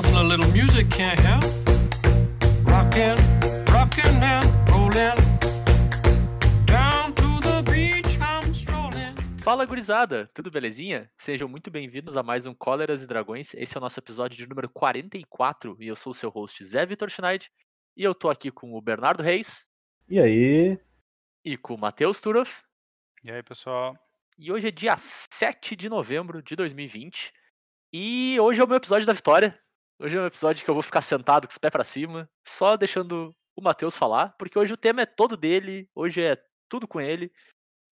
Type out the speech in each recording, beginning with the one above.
nothing a little music can't help. Rockin', rockin' and rollin'. Down to the beach I'm strolling. Fala gurizada, tudo belezinha? Sejam muito bem-vindos a mais um Cóleras e Dragões. Esse é o nosso episódio de número 44 e eu sou o seu host Zé Vitor Schneid. E eu tô aqui com o Bernardo Reis E aí? e com o Matheus Turoff. E aí, pessoal? E hoje é dia 7 de novembro de 2020. E hoje é o meu episódio da vitória. Hoje é um episódio que eu vou ficar sentado com os pés pra cima, só deixando o Matheus falar, porque hoje o tema é todo dele, hoje é tudo com ele.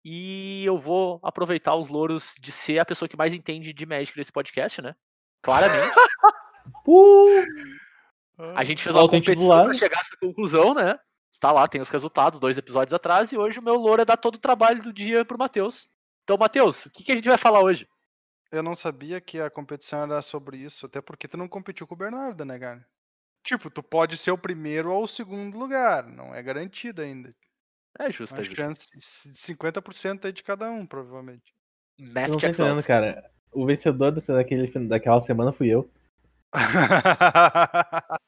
E eu vou aproveitar os louros de ser a pessoa que mais entende de Magic nesse podcast, né? Claramente. Uh, A gente fez uma em competição pra chegar a essa conclusão, né? Está lá, tem os resultados, dois episódios atrás, e hoje o meu louro é dar todo o trabalho do dia pro Matheus. Então, Matheus, o que, que a gente vai falar hoje? Eu não sabia que a competição era sobre isso, até porque tu não competiu com o Bernardo, né, cara? Tipo, tu pode ser o primeiro ou o segundo lugar, não é garantido ainda. É justo, é Uma justo. chance de 50% aí de cada um, provavelmente. eu Math não tô checks entendendo, out. cara. O vencedor daquele, daquela semana fui eu.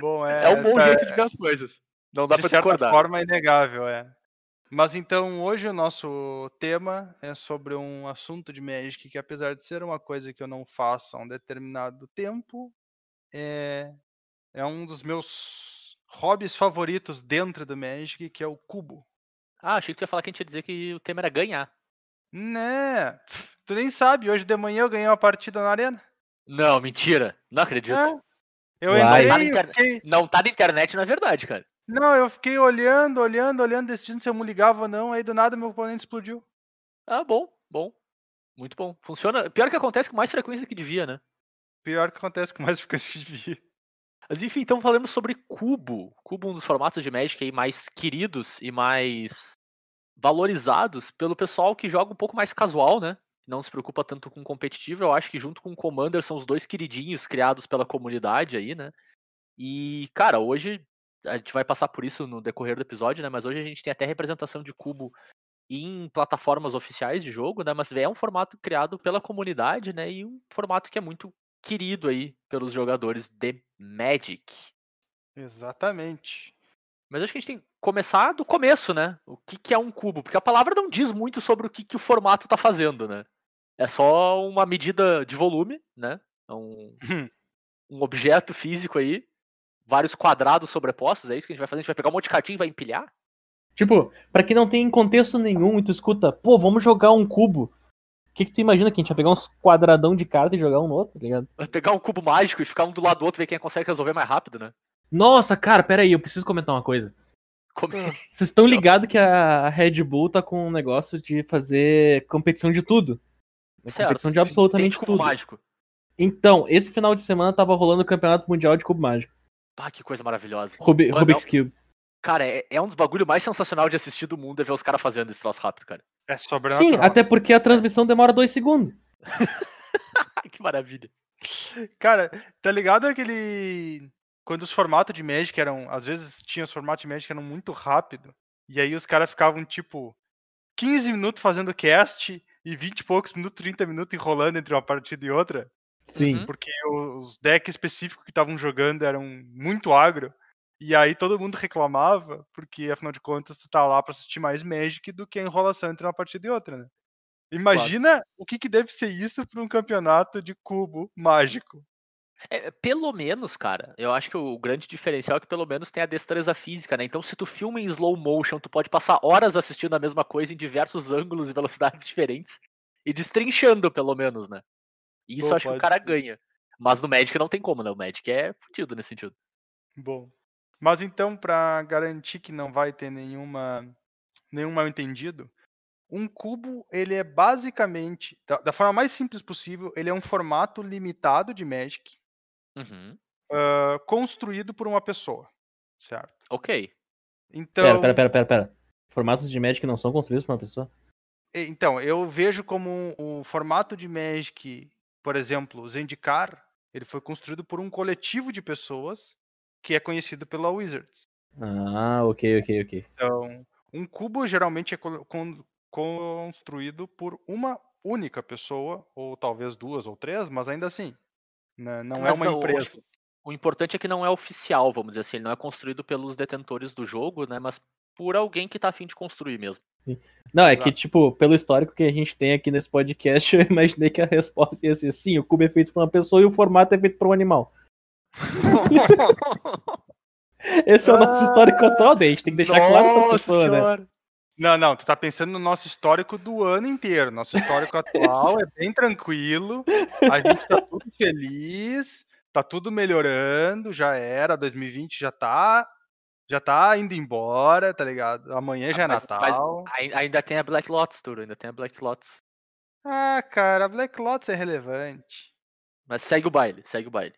Bom, é. É um bom tá- jeito de ver as coisas. Não dá de pra certa discordar. forma é inegável, é. Mas então, hoje o nosso tema é sobre um assunto de Magic que, apesar de ser uma coisa que eu não faço há um determinado tempo, é, é um dos meus hobbies favoritos dentro do Magic, que é o cubo. Ah, achei que tu ia falar que a gente ia dizer que o tema era ganhar. Né? Tu nem sabe, hoje de manhã eu ganhei uma partida na arena. Não, mentira. Não acredito. É. Eu Uai. entrei, Tá na fiquei... Não tá na internet, não é verdade, cara. Não, eu fiquei olhando, olhando, olhando, decidindo se eu me ligava ou não, aí do nada meu oponente explodiu. Ah, bom, bom. Muito bom. Funciona. Pior que acontece com mais frequência que devia, né? Pior que acontece com mais frequência que devia. Mas enfim, então falamos sobre Cubo. Cubo, um dos formatos de Magic aí mais queridos e mais valorizados pelo pessoal que joga um pouco mais casual, né? Não se preocupa tanto com competitivo. Eu acho que junto com o Commander são os dois queridinhos criados pela comunidade aí, né? E, cara, hoje a gente vai passar por isso no decorrer do episódio, né? Mas hoje a gente tem até representação de cubo em plataformas oficiais de jogo, né? Mas é um formato criado pela comunidade, né? E um formato que é muito querido aí pelos jogadores de Magic. Exatamente. Mas acho que a gente tem que começar do começo, né? O que, que é um cubo? Porque a palavra não diz muito sobre o que, que o formato tá fazendo, né? É só uma medida de volume, né? É um, um objeto físico aí, vários quadrados sobrepostos, é isso que a gente vai fazer? A gente vai pegar um monte de cartinha e vai empilhar? Tipo, pra quem não tem contexto nenhum e tu escuta, pô, vamos jogar um cubo. O que, que tu imagina que a gente vai pegar uns quadradão de carta e jogar um no outro, tá ligado? Vai pegar um cubo mágico e ficar um do lado do outro, ver quem consegue resolver mais rápido, né? Nossa, cara, pera aí, eu preciso comentar uma coisa. Como- Vocês estão ligados que a Red Bull tá com um negócio de fazer competição de tudo? Certo. Competição de Tem absolutamente cubo tudo. mágico. Então, esse final de semana tava rolando o Campeonato Mundial de Cubo Mágico. Pá, que coisa maravilhosa. Rubi- Mano, Rubik's Cube. Cara, é, é um dos bagulho mais sensacional de assistir do mundo é ver os caras fazendo esse troço rápido, cara. É sobrenatural. Sim, até porque a transmissão demora dois segundos. que maravilha. Cara, tá ligado aquele. Quando os formatos de Magic eram. Às vezes tinha os formatos de Magic que eram muito rápido. E aí os caras ficavam, tipo, 15 minutos fazendo cast e 20 e poucos minutos, 30 minutos enrolando entre uma partida e outra. Sim. Uhum. Porque os decks específicos que estavam jogando eram muito agro. E aí todo mundo reclamava, porque afinal de contas tu tá lá pra assistir mais Magic do que a enrolação entre uma partida e outra, né? Imagina o que, que deve ser isso pra um campeonato de cubo mágico. É, pelo menos, cara, eu acho que o grande diferencial é que pelo menos tem a destreza física, né? Então, se tu filma em slow motion, tu pode passar horas assistindo a mesma coisa em diversos ângulos e velocidades diferentes e destrinchando, pelo menos, né? E Isso Pô, eu acho que o cara ser. ganha. Mas no Magic não tem como, né? O Magic é fudido nesse sentido. Bom. Mas então, pra garantir que não vai ter nenhuma nenhum mal entendido, um cubo, ele é basicamente, da, da forma mais simples possível, ele é um formato limitado de Magic Uhum. ah, construído por uma pessoa, certo? Ok. Então, Pera, pera, pera, pera, pera. Formatos de Magic não são construídos por uma pessoa? então eu vejo como um, um formato de Magic, por exemplo, o Zendikar, ele foi construído por um coletivo de pessoas que é conhecido pela Wizards. Ah, ok, ok, ok. Então, um cubo geralmente é con- construído por uma única pessoa, ou talvez duas ou três, mas ainda assim. né, Não é Mas uma não, empresa. O importante é que não é oficial, vamos dizer assim. Ele não é construído pelos detentores do jogo, né? Mas por alguém que tá afim de construir mesmo. Não, é que, Exato. tipo, pelo histórico que a gente tem aqui nesse podcast, eu imaginei que a resposta ia ser sim, o cubo é feito por uma pessoa e o formato é feito por um animal. Esse é o nosso histórico atual, daí a gente tem que deixar claro pra pessoa, né? Não, não, tu tá pensando no nosso histórico do ano inteiro. Nosso histórico atual é bem tranquilo. A gente tá tudo feliz, tá tudo melhorando, já era, 2020 já tá já tá indo embora, tá ligado? Amanhã já é Mas- mas Natal. ai- ainda tem a Black Lotus, Turo, ainda tem a Black Lotus. Ah, cara, Black Lotus é relevante. Mas segue o baile, segue o baile.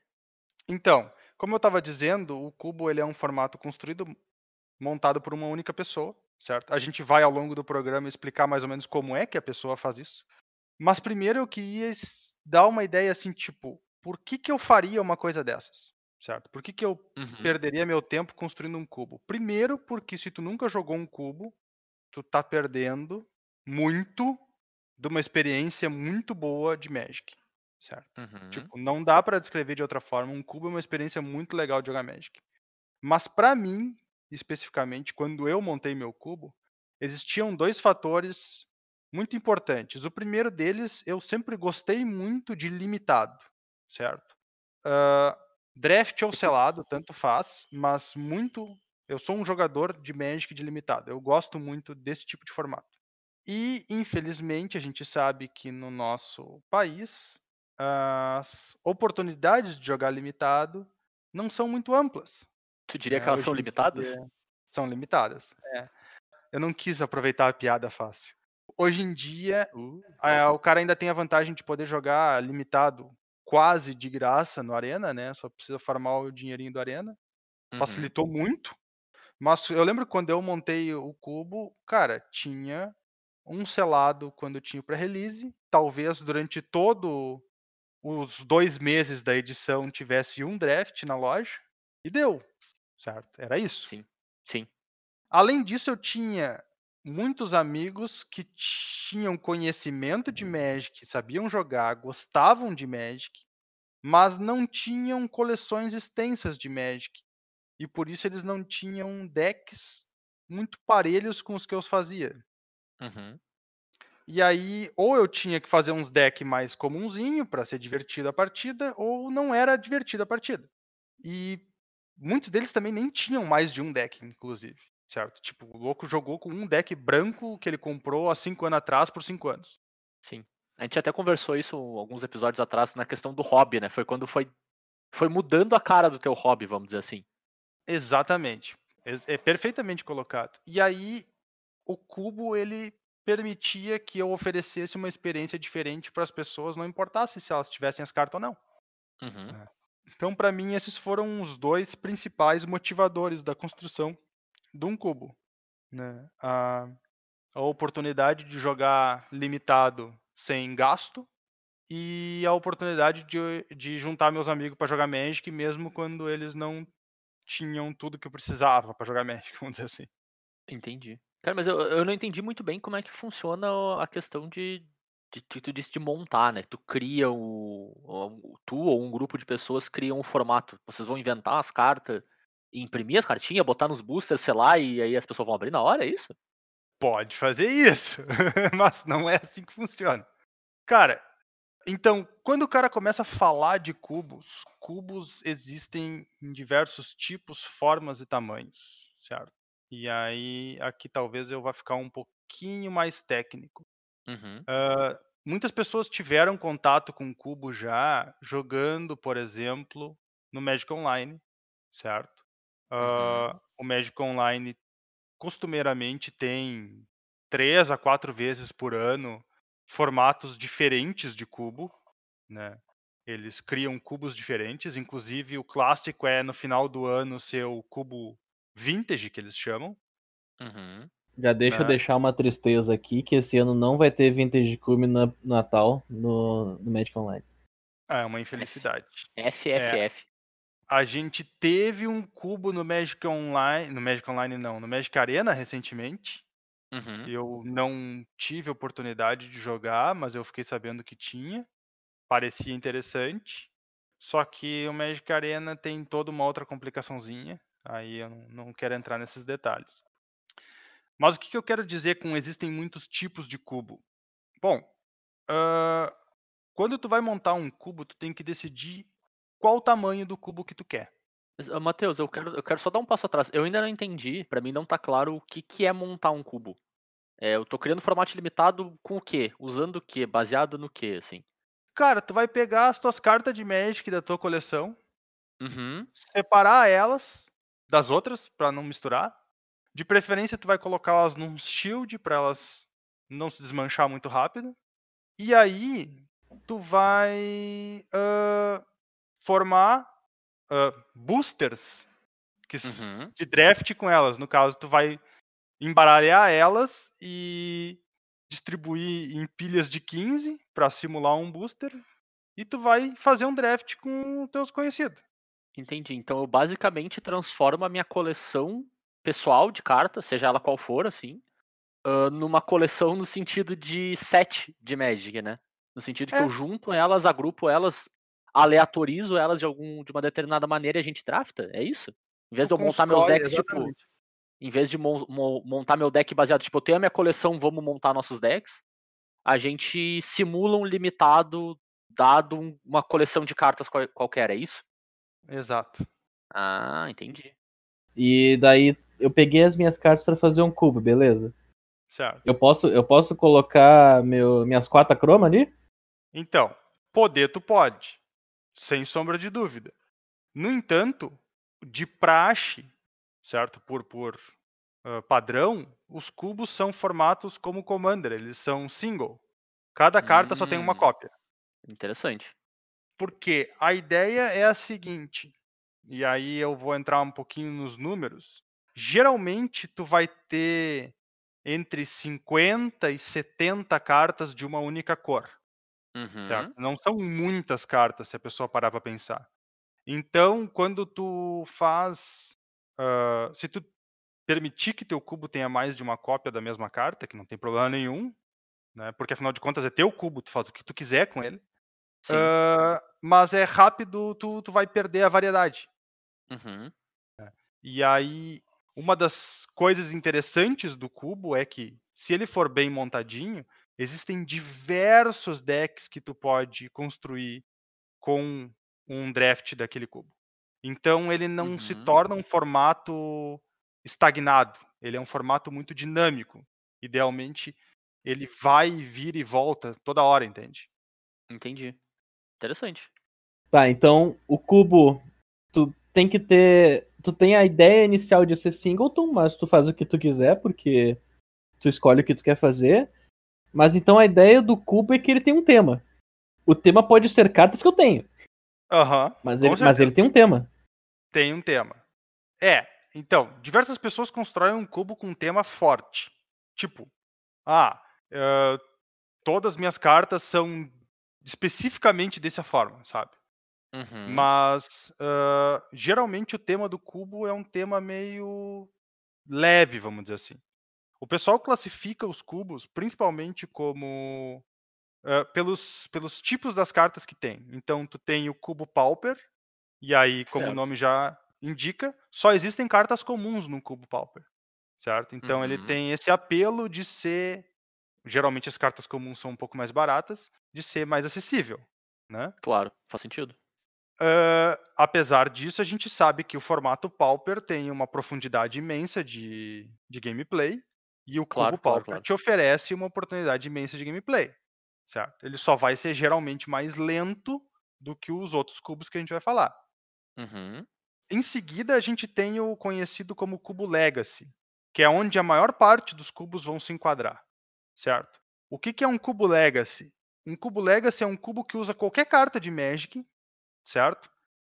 Então, como eu estava dizendo, o cubo ele é um formato construído, montado por uma única pessoa, certo? A gente vai ao longo do programa explicar mais ou menos como é que a pessoa faz isso. Mas primeiro eu queria dar uma ideia assim, tipo, por que que eu faria uma coisa dessas, certo? Por que que eu Uhum. perderia meu tempo construindo um cubo? Primeiro, porque se tu nunca jogou um cubo, tu tá perdendo muito de uma experiência muito boa de Magic, certo? Uhum. Tipo, não dá pra descrever de outra forma. Um cubo é uma experiência muito legal de jogar Magic. Mas pra mim, especificamente, quando eu montei meu cubo, existiam dois fatores muito importantes. O primeiro deles, eu sempre gostei muito de limitado, certo? Ah, draft ou selado, tanto faz, mas muito. Eu sou um jogador de Magic de limitado. Eu gosto muito desse tipo de formato. E, infelizmente, a gente sabe que no nosso país as oportunidades de jogar limitado não são muito amplas. Tu diria né? que elas são limitadas? dia São limitadas. É. Eu não quis aproveitar a piada fácil. Hoje em dia, Uh, ah, o cara ainda tem a vantagem de poder jogar limitado quase de graça no Arena, né? Só precisa farmar o dinheirinho do Arena. uhum. Facilitou muito. Mas eu lembro que quando eu montei o cubo, cara, tinha um selado quando tinha o pré-release. Talvez durante todo os dois meses da edição tivesse um draft na loja. E deu. Certo? Era isso. Sim, sim. Além disso, eu tinha muitos amigos que tinham conhecimento de Magic, sabiam jogar, gostavam de Magic, mas não tinham coleções extensas de Magic. E por isso eles não tinham decks muito parelhos com os que eu fazia. Uhum. E aí, ou eu tinha que fazer uns decks mais comunzinho para ser divertida a partida, ou não era divertida a partida. E muitos deles também nem tinham mais de um deck, inclusive. Certo? Tipo, o louco jogou com um deck branco que ele comprou há cinco anos atrás por cinco anos. Sim. A gente até conversou isso alguns episódios atrás na questão do hobby, né? Foi quando foi, foi mudando a cara do teu hobby, vamos dizer assim. Exatamente. Ex- É perfeitamente colocado. E aí, o cubo, ele permitia que eu oferecesse uma experiência diferente para as pessoas, não importasse se elas tivessem as cartas ou não. Uhum. Então, para mim, esses foram os dois principais motivadores da construção de um cubo. Né? A, a oportunidade de jogar limitado sem gasto e a oportunidade de, de juntar meus amigos para jogar Magic, mesmo quando eles não tinham tudo que eu precisava para jogar Magic, vamos dizer assim. Entendi. Cara, mas eu, eu não entendi muito bem como é que funciona a questão de, de, de- tu disse de montar, né? Tu cria o, o- Tu ou um grupo de pessoas criam um formato. Vocês vão inventar as cartas, imprimir as cartinhas, botar nos boosters, sei lá, e aí as pessoas vão abrir na hora, é isso? Pode fazer isso, mas não é assim que funciona. Cara, então, quando o cara começa a falar de cubos, cubos existem em diversos tipos, formas e tamanhos, certo? E aí, aqui talvez eu vá ficar um pouquinho mais técnico. Uhum. Ah, muitas pessoas tiveram contato com cubo já jogando, por exemplo, no Magic Online, certo? Ah, O Magic Online costumeiramente tem três a quatro vezes por ano formatos diferentes de cubo, né? Eles criam cubos diferentes, inclusive o clássico é no final do ano ser o cubo vintage que eles chamam. Uhum. Já deixa eu Né? deixar uma tristeza aqui, que esse ano não vai ter Vintage Cube na Natal no, no Magic Online. É uma infelicidade. FFF. A gente teve um cubo no Magic Online, no Magic Online não, no Magic Arena recentemente. Uhum. Eu não tive oportunidade de jogar, mas eu fiquei sabendo que tinha. Parecia interessante. Só que o Magic Arena tem toda uma outra complicaçãozinha. Aí eu não, quero entrar nesses detalhes. Mas o que, eu quero dizer com existem muitos tipos de cubo? Bom, ah, quando tu vai montar um cubo, tu tem que decidir qual o tamanho do cubo que tu quer. Ah, Matheus, eu quero, eu quero só dar um passo atrás. Eu ainda não entendi, pra mim não tá claro o que, que é montar um cubo. É, eu tô criando formato limitado com o quê? Usando o quê? Baseado no quê, assim? Cara, tu vai pegar as tuas cartas de Magic da tua coleção, Uhum. separar elas das outras pra não misturar. De preferência, tu vai colocá-las num shield pra elas não se desmanchar muito rápido. E aí, tu vai ah, formar ah, boosters que, Uhum. de draft com elas. No caso, tu vai embaralhar elas e distribuir em pilhas de 15 para simular um booster. E tu vai fazer um draft com os teus conhecidos. Entendi. Então eu basicamente transformo a minha coleção pessoal de cartas, seja ela qual for, assim, ah, numa coleção no sentido de set de Magic, né? No sentido que É. eu junto elas, agrupo elas, aleatorizo elas de algum de uma determinada maneira e a gente drafta? É isso? Em vez de eu montar meus decks, tipo, exatamente. em vez de mon- mo- montar meu deck baseado, tipo, eu tenho a minha coleção, vamos montar nossos decks, a gente simula um limitado dado um- uma coleção de cartas qual- qualquer, é isso? Exato. Ah, entendi. E daí eu peguei as minhas cartas pra fazer um cubo, beleza? Certo. Eu posso, eu posso colocar meu, minhas quatro croma ali? Então, poder tu pode, sem sombra de dúvida. No entanto, de praxe, certo? Por, por ah, padrão, os cubos são formatos como Commander, eles são single. Cada carta só tem uma Hum. cópia. Interessante. Porque a ideia é a seguinte, e aí eu vou entrar um pouquinho nos números. Geralmente tu vai ter entre 50 e 70 cartas de uma única cor. Uhum. certo? Não são muitas cartas se a pessoa parar para pensar. Então, quando tu faz, ah, se tu permitir que teu cubo tenha mais de uma cópia da mesma carta, que não tem problema nenhum, né? Porque afinal de contas é teu cubo, tu faz o que tu quiser com ele. Ah, mas é rápido, tu, tu vai perder a variedade. Uhum. E aí, uma das coisas interessantes do cubo é que, se ele for bem montadinho, existem diversos decks que tu pode construir com um draft daquele cubo. Então, ele não se Uhum. torna um formato estagnado. Ele é um formato muito dinâmico. Idealmente, ele vai vir e volta toda hora, entende? Entendi. Interessante. Tá, então o cubo, tu tem que ter. Tu tem a ideia inicial de ser singleton, mas tu faz o que tu quiser, porque tu escolhe o que tu quer fazer. Mas então a ideia do cubo é que ele tem um tema. O tema pode ser cartas que eu tenho, Aham. mas Com ele, mas ele tem um tema. tem um tema. É, então, diversas pessoas constroem um cubo com um tema forte. Tipo, ah, eh, todas as minhas cartas são especificamente dessa forma, sabe? Uhum. Mas ah, geralmente o tema do cubo é um tema meio leve, vamos dizer assim. O pessoal classifica os cubos principalmente como ah, pelos, pelos tipos das cartas que tem. Então tu tem o cubo Pauper, e aí, como o Certo. nome já indica, só existem cartas comuns no cubo Pauper. Certo? Então ele Uhum. tem esse apelo de ser. Geralmente as cartas comuns são um pouco mais baratas, de ser mais acessível. Né? Claro, faz sentido. Ah, apesar disso, a gente sabe que o formato Pauper tem uma profundidade imensa de, de gameplay e o Claro, Cubo claro, Pauper claro. te oferece uma oportunidade imensa de gameplay, certo? Ele só vai ser geralmente mais lento do que os outros cubos que a gente vai falar. Uhum. Em seguida, a gente tem o conhecido como Cubo Legacy, que é onde a maior parte dos cubos vão se enquadrar, certo? O que, que é um Cubo Legacy? Um Cubo Legacy é um cubo que usa qualquer carta de Magic, certo?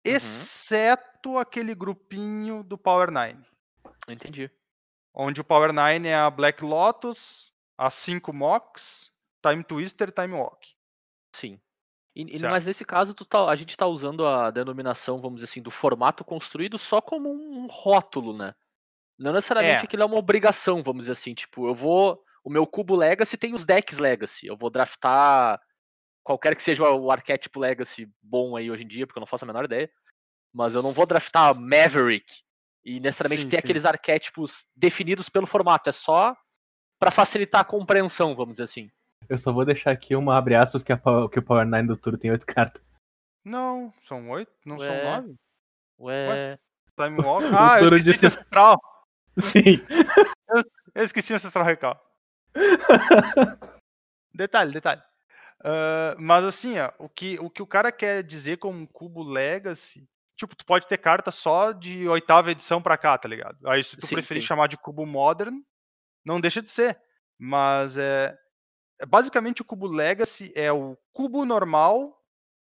Exceto aquele grupinho do Power 9, Entendi. Onde o Power 9 é a Black Lotus, a 5 Mox, Time Twister, Time Walk. Sim. E- mas nesse caso, tá- a gente tá usando a denominação, vamos dizer assim, do formato construído só como um rótulo, né? Não necessariamente É. aquilo é uma obrigação, vamos dizer assim. Tipo, eu vou. O meu cubo Legacy tem os decks Legacy. Eu vou draftar qualquer que seja o arquétipo Legacy bom aí hoje em dia, porque eu não faço a menor ideia. Mas eu não vou draftar Maverick e necessariamente Sim, ter sim. aqueles arquétipos definidos pelo formato. É só pra facilitar a compreensão, vamos dizer assim. Eu só vou deixar aqui uma abre aspas que, a, que o Power 9 do Turo tem oito cartas. Não, são oito? Não Ué. são nove? Ué. Time Walk. Ah, eu esqueci disse- Ancestral. Sim. Eu esqueci Ancestral Recall. detalhe, detalhe. Ah, mas assim, ó, o que, o que o cara quer dizer como um cubo Legacy, tipo, tu pode ter carta só de oitava edição pra cá, tá ligado? Aí se tu Sim, preferir sim. chamar de cubo Modern, não deixa de ser. Mas é, é basicamente o cubo Legacy é o cubo normal,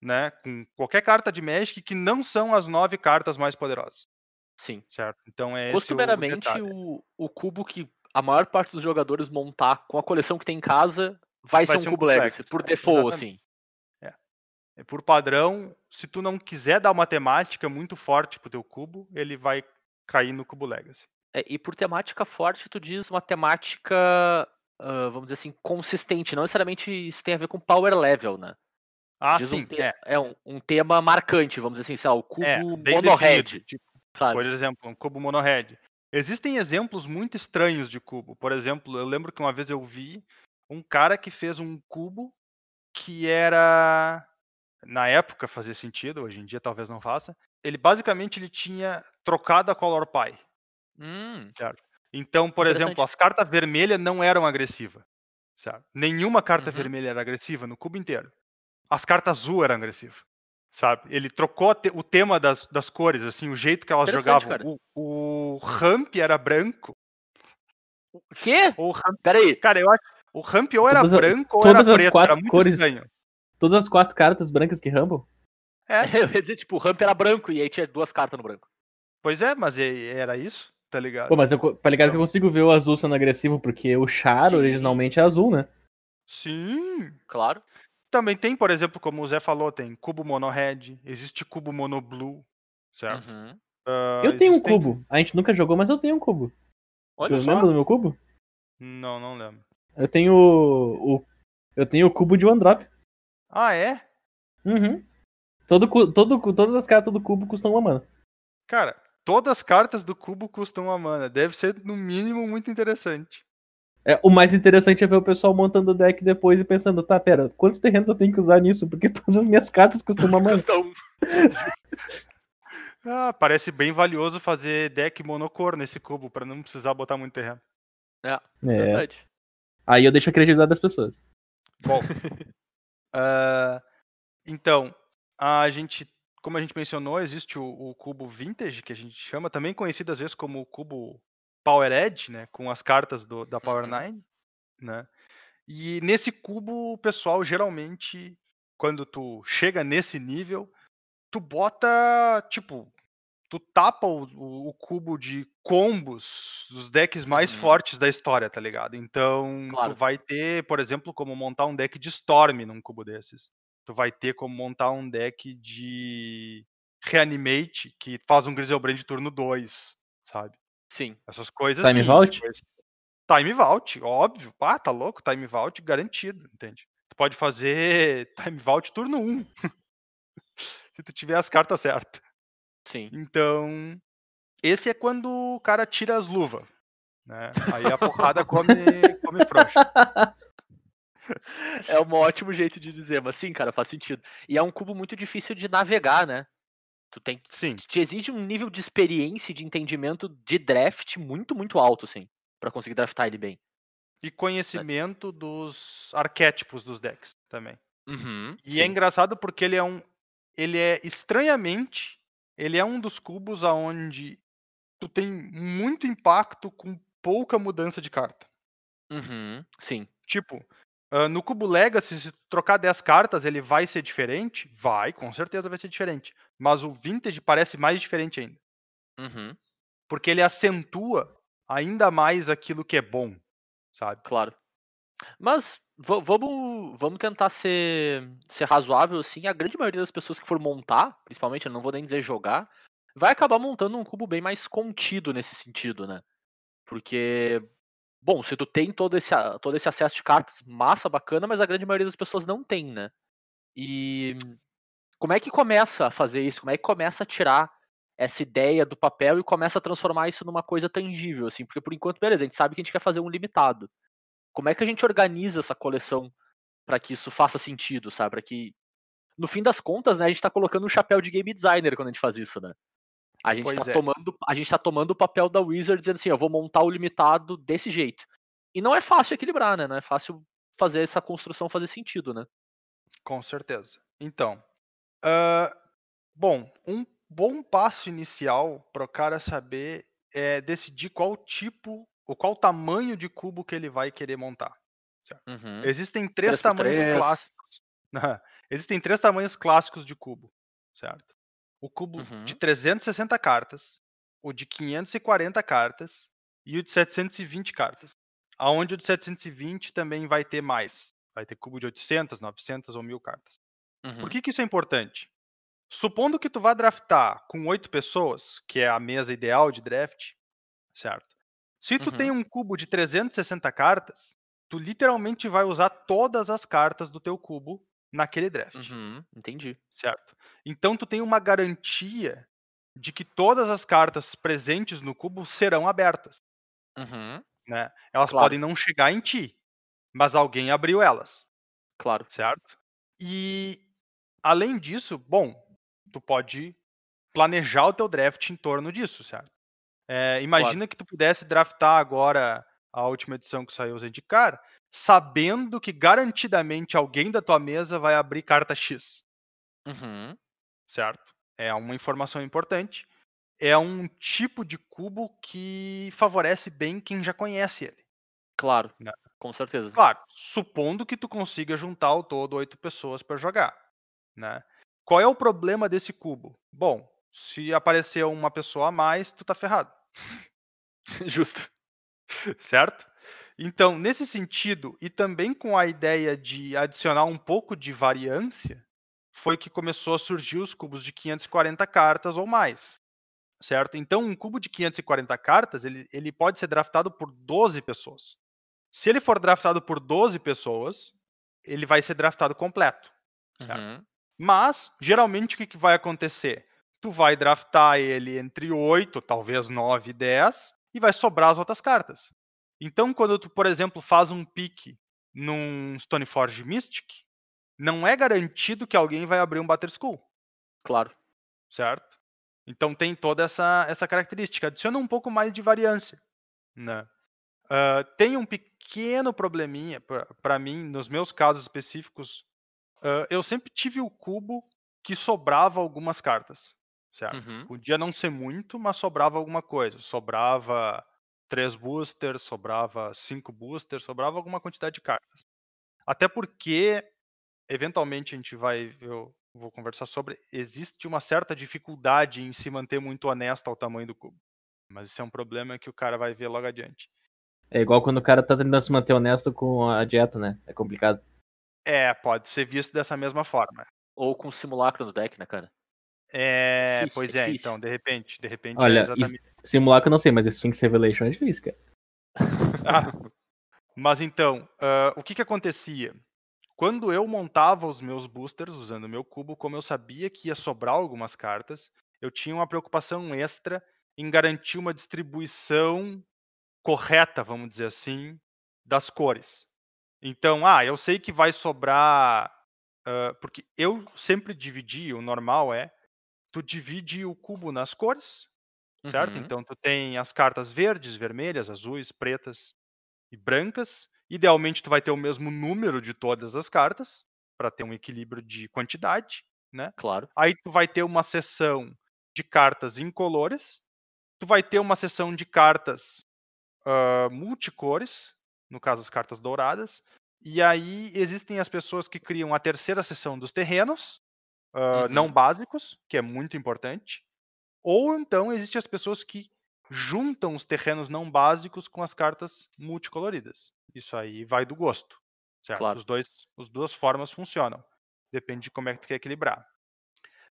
né, com qualquer carta de Magic que não são as nove cartas mais poderosas, Sim. certo? Então é esse o Costumeiramente, detalhe. o, o cubo que a maior parte dos jogadores montar com a coleção que tem em casa vai, ser um cubo Legacy, por é, default, exatamente. assim. É, Por padrão, se tu não quiser dar uma temática muito forte pro teu cubo, ele vai cair no cubo Legacy. É, e por temática forte, tu diz uma temática, ah, vamos dizer assim, consistente. Não necessariamente isso tem a ver com power level, né? Ah, Diz sim, um te- é. é um, um tema marcante, vamos dizer assim, sei lá, o cubo é bem mono-red, definido, tipo? Por exemplo, um cubo mono-red. Existem exemplos muito estranhos de cubo. Por exemplo, eu lembro que uma vez eu vi um cara que fez um cubo que era na época fazia sentido, hoje em dia talvez não faça. Ele basicamente ele tinha trocado a color pie. Hum, Então, por exemplo, as cartas vermelhas não eram agressivas. Nenhuma carta Uhum. vermelha era agressiva no cubo inteiro. As cartas azul eram agressivas. Sabe? Ele trocou o tema das, das cores, assim, o jeito que elas jogavam. O, o ramp era branco. o quê? O ramp... Peraí, Cara, eu acho. O ramp ou era Todas branco ou era preto. era muito cores. estranho. Todas as quatro cartas brancas que rambam? É, eu ia dizer, tipo, o ramp era branco e aí tinha duas cartas no branco. pois é, mas era isso, tá ligado? Pô, mas eu, tá ligado que eu consigo ver o azul sendo agressivo, porque o char Sim. originalmente é azul, né? Sim. Claro. Também tem, por exemplo, como o Zé falou, tem cubo mono red, existe cubo mono blue, certo? Uhum. Ah, Eu tenho um existem- cubo. A gente nunca jogou, mas eu tenho um cubo. Olha Vocês só. lembram do meu cubo? Não, não lembro. Eu tenho o. o- eu tenho o cubo de One Drop. Ah, é? Uhum. Todo, todo, todas as cartas do cubo custam uma mana. Cara, todas as cartas do cubo custam uma mana. Deve ser, no mínimo, muito interessante. É, o mais interessante é ver o pessoal montando o deck depois e pensando, tá, pera, quantos terrenos eu tenho que usar nisso? Porque todas as minhas cartas custam uma mana. Ah, parece bem valioso fazer deck monocor nesse cubo, pra não precisar botar muito terreno. É. Verdade. Aí eu deixo a criatividade das pessoas. Bom. ah, então, a gente, como a gente mencionou, existe o, o cubo vintage, que a gente chama, também conhecido às vezes como o cubo Power Edge, né? Com as cartas do- da Power Uhum. 9, né? E nesse cubo, o pessoal geralmente, quando tu chega nesse nível, tu bota, tipo, tu tapa o, o- o cubo de combos dos decks mais Uhum. fortes da história, tá ligado? Então, Claro. tu vai ter, por exemplo, como montar um deck de Storm num cubo desses. Tu vai ter como montar um deck de Reanimate, que faz um Griselbrand turno 2, sabe? Sim. Essas coisas Time assim, Vault? Time Vault, óbvio. Ah, tá louco? Time Vault garantido, entende? Tu pode fazer Time Vault turno 1. Se tu tiver as cartas certas. Sim. Então, esse é quando o cara tira as luvas. Né? Aí a porrada come, come frouxa. É um ótimo jeito de dizer, mas sim, cara, faz sentido. E é um cubo muito difícil de navegar, né? Tu tem que. Sim, Te exige um nível de experiência e de entendimento de draft muito, muito alto, assim, pra conseguir draftar ele bem. e conhecimento dos arquétipos dos decks também. Uhum. E é sim. engraçado porque ele é um. Ele é estranhamente. Ele é um dos cubos aonde tu tem muito impacto com pouca mudança de carta. Uhum. Sim. Tipo, no cubo Legacy, se tu trocar 10 cartas, ele vai ser diferente? Vai, com certeza vai ser diferente. Mas o Vintage parece mais diferente ainda. Uhum. Porque ele acentua ainda mais aquilo que é bom, sabe? Claro. Mas vamos, vamos tentar ser, ser razoável, assim. A grande maioria das pessoas que for montar, principalmente, eu não vou nem dizer jogar, vai acabar montando um cubo bem mais contido nesse sentido, né? Porque, bom, se tu tem todo esse, todo esse acesso de cartas, massa, bacana, mas a grande maioria das pessoas não tem, né? E como é que começa a fazer isso? Como é que começa a tirar essa ideia do papel e começa a transformar isso numa coisa tangível, assim? Porque por enquanto, beleza, a gente sabe que a gente quer fazer um limitado. Como é que a gente organiza essa coleção para que isso faça sentido, sabe? Para que no fim das contas, né, a gente tá colocando um chapéu de game designer quando a gente faz isso, né? A gente, Pois tá é. tomando, a gente tá tomando o papel da Wizard dizendo assim, eu vou montar o limitado desse jeito. E não é fácil equilibrar, né? Não é fácil fazer essa construção fazer sentido, né? Com certeza. Então, ah, bom, um bom passo inicial para o cara saber é decidir qual tipo ou qual tamanho de cubo que ele vai querer montar. Uhum. Existem três 3x3. tamanhos clássicos. Existem três tamanhos clássicos de cubo, certo? O cubo Uhum. de 360 cartas, o de 540 cartas e o de 720 cartas. Aonde o de 720 também vai ter mais. Vai ter cubo de 800, 900 ou 1000 cartas. Uhum. Por que, que isso é importante? Supondo que tu vá draftar com oito pessoas, que é a mesa ideal de draft, certo? Se tu Uhum. tem um cubo de 360 cartas, tu literalmente vai usar todas as cartas do teu cubo naquele draft, Uhum, entendi. certo? Então tu tem uma garantia de que todas as cartas presentes no cubo serão abertas, Uhum, né? Elas Claro. podem não chegar em ti, mas alguém abriu elas claro. certo? E além disso, bom, tu pode planejar o teu draft em torno disso, certo? É, imagina que tu pudesse draftar agora a última edição que saiu o Zendikar, sabendo que garantidamente alguém da tua mesa vai abrir carta X, Uhum, certo? É uma informação importante. É um tipo de cubo que favorece bem quem já conhece ele. claro. Né. Com certeza. Claro, supondo que tu consiga juntar ao todo oito pessoas para jogar, né? Qual é o problema desse cubo? Bom, se aparecer uma pessoa a mais, tu tá ferrado, Justo. certo? Então, nesse sentido, e também com a ideia de adicionar um pouco de variância, foi que começou a surgir os cubos de 540 cartas ou mais, certo? Então, um cubo de 540 cartas, ele, ele pode ser draftado por 12 pessoas. Se ele for draftado por 12 pessoas, ele vai ser draftado completo. Uhum, Mas, geralmente, o que, que vai acontecer? Tu vai draftar ele entre 8, talvez 9 e 10, e vai sobrar as outras cartas. Então, quando tu, por exemplo, faz um pique num Stoneforge Mystic, não é garantido que alguém vai abrir um Butter Skull, claro. certo? Então tem toda essa, essa característica. Adiciona um pouco mais de variância. Né? Ah, tem um pequeno probleminha para mim, nos meus casos específicos. ah, eu sempre tive o cubo que sobrava algumas cartas, certo? Uhum, Podia não ser muito, mas sobrava alguma coisa. Sobrava três boosters, sobrava cinco boosters, sobrava alguma quantidade de cartas. Até porque, eventualmente, a gente vai, eu vou conversar sobre, existe uma certa dificuldade em se manter muito honesto ao tamanho do cubo. Mas isso é um problema que o cara vai ver logo adiante. É igual quando o cara tá tentando se manter honesto com a dieta, né? É complicado. É, pode ser visto dessa mesma forma. Ou com simulacro no deck, né, cara? É, Difícil, pois é é, difícil. então, de repente, de repente Olha, é exatamente. Simulacro eu não sei, mas Sphinx Revelation é difícil, cara. Ah, mas então, ah, o que que acontecia? Quando eu montava os meus boosters usando o meu cubo, como eu sabia que ia sobrar algumas cartas, eu tinha uma preocupação extra em garantir uma distribuição correta, vamos dizer assim, das cores. Então, ah, eu sei que vai sobrar, ah, porque eu sempre dividi, o normal é, tu divide o cubo nas cores, certo? Uhum, Então tu tem as cartas verdes, vermelhas, azuis, pretas e brancas. Idealmente tu vai ter o mesmo número de todas as cartas para ter um equilíbrio de quantidade, né? Claro. Aí tu vai ter uma seção de cartas incolores, tu vai ter uma seção de cartas ah, multicores, no caso as cartas douradas, e aí existem as pessoas que criam a terceira seção dos terrenos, não Uhum. básicos, que é muito importante, ou então existem as pessoas que juntam os terrenos não básicos com as cartas multicoloridas. Isso aí vai do gosto, certo? Claro. Os dois, as duas formas funcionam. Depende de como é que tu quer equilibrar.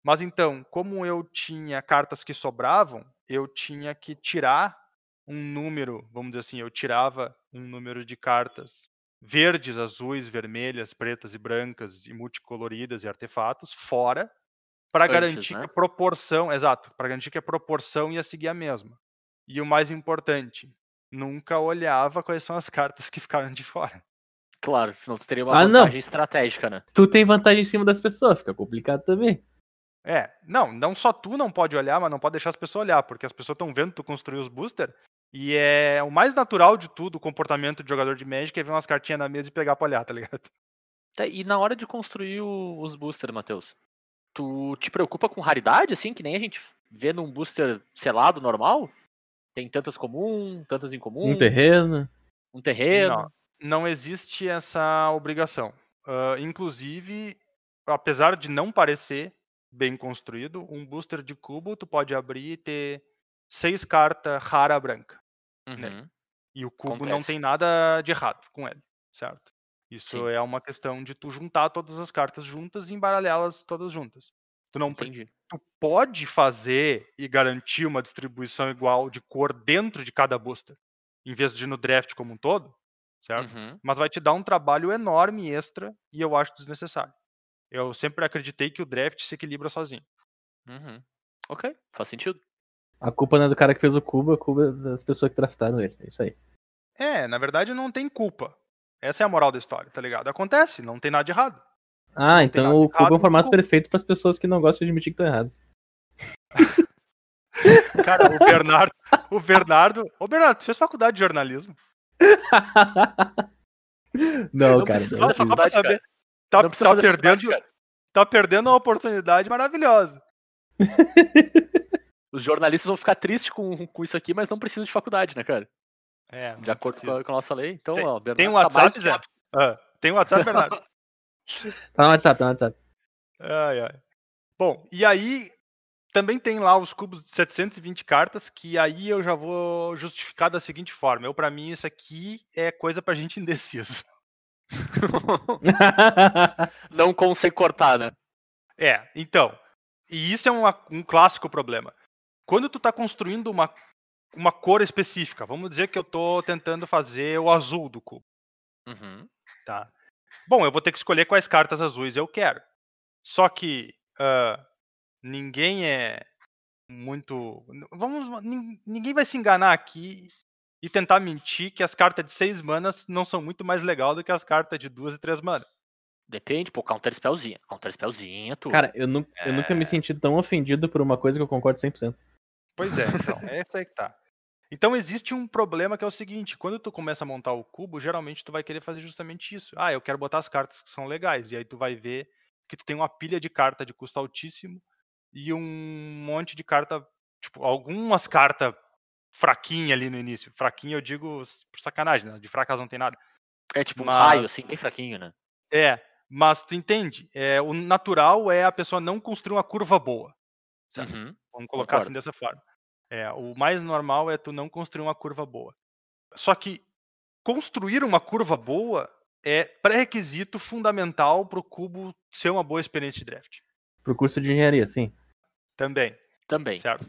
Mas então, como eu tinha cartas que sobravam, eu tinha que tirar um número, vamos dizer assim, eu tirava um número de cartas verdes, azuis, vermelhas, pretas e brancas e multicoloridas e artefatos fora para garantir né? que a proporção, exato, para garantir que a proporção ia seguir a mesma. E o mais importante, nunca olhava quais são as cartas que ficaram de fora. Claro, senão tu teria uma Ah, não. vantagem estratégica, né? Tu tem vantagem em cima das pessoas, fica complicado também. É, não, não só tu não pode olhar, mas não pode deixar as pessoas olhar, porque as pessoas estão vendo tu construir os booster e é o mais natural de tudo, o comportamento de jogador de Magic é ver umas cartinhas na mesa e pegar pra olhar, tá ligado? Tá, E na hora de construir o- os boosters, Matheus, tu te preocupa com raridade, assim, que nem a gente vê num booster selado normal? Tem tantas comum, tantas incomum, Um terreno. um terreno. Não, não existe essa obrigação. Ah, inclusive, apesar de não parecer bem construído, um booster de cubo tu pode abrir e ter seis cartas rara branca. Né? Uhum. E o cubo não Acontece. tem nada de errado com ele, certo? Isso Sim. é uma questão de tu juntar todas as cartas juntas e embaralhá-las todas juntas. Tu não Entendi. tu pode fazer e garantir uma distribuição igual de cor dentro de cada booster, em vez de no draft como um todo, certo? Uhum. Mas vai te dar um trabalho enorme extra e eu acho desnecessário. Eu sempre acreditei que o draft se equilibra sozinho. Uhum. Ok, faz sentido. A culpa não é do cara que fez o cubo, a culpa é das pessoas que draftaram ele. É isso aí. É, na verdade não tem culpa. Essa é a moral da história, tá ligado? Acontece, não tem nada de errado. Ah, tem então o de cubo é um formato perfeito para as pessoas que não gostam de admitir que estão erradas. Cara, o Bernardo, o Bernardo, ô Bernardo, tu fez faculdade de jornalismo? não, Não cara. precisa não faculdade, Pra saber- cara. Tá, Não precisa tá perdendo, cara. tá perdendo uma oportunidade maravilhosa. Os jornalistas vão ficar tristes com, com isso aqui, mas não precisam de faculdade, né, cara? É, De acordo com precisa. a, com a nossa lei. Então, Tem- ó, Bernardo Tem um tá WhatsApp, Zé? Ah, tem um WhatsApp, Bernardo? Tá no WhatsApp, tá no WhatsApp. Ai, ai. Bom, e aí também tem lá os cubos de 720 cartas, que aí eu já vou justificar da seguinte forma. Eu, pra mim, isso aqui é coisa pra gente indecisa. não consegue cortar, né? É, então. E isso é uma- um clássico problema. Quando tu tá construindo uma, uma cor específica, vamos dizer que eu tô tentando fazer o azul do cubo, Uhum. tá? Bom, eu vou ter que escolher quais cartas azuis eu quero. Só que ah, ninguém é muito. Vamos, nin- ninguém vai se enganar aqui e tentar mentir que as cartas de seis manas não são muito mais legal do que as cartas de duas e três manas. Depende, pô, counter spellzinha. Counter spellzinha, tu. Cara, eu, nu- eu nunca me É. senti tão ofendido por uma coisa que eu concordo 100%. Pois é, então, é essa aí que tá. Então existe um problema que é o seguinte, quando tu começa a montar o cubo, geralmente tu vai querer fazer justamente isso. Ah, eu quero botar as cartas que são legais, e aí tu vai ver que tu tem uma pilha de carta de custo altíssimo e um monte de carta, tipo, algumas cartas fraquinha ali no início. Fraquinha eu digo por sacanagem, né? De fracas não tem nada. É tipo um mas- raio, assim, bem fraquinho, né? É, mas tu entende, é, o natural é a pessoa não construir uma curva boa. Certo? Uhum. Vamos colocar assim Concordo. dessa forma. É, o mais normal é tu não construir uma curva boa. Só que construir uma curva boa é pré-requisito fundamental para o cubo ser uma boa experiência de draft. Pro curso de engenharia, sim. Também, Também. certo?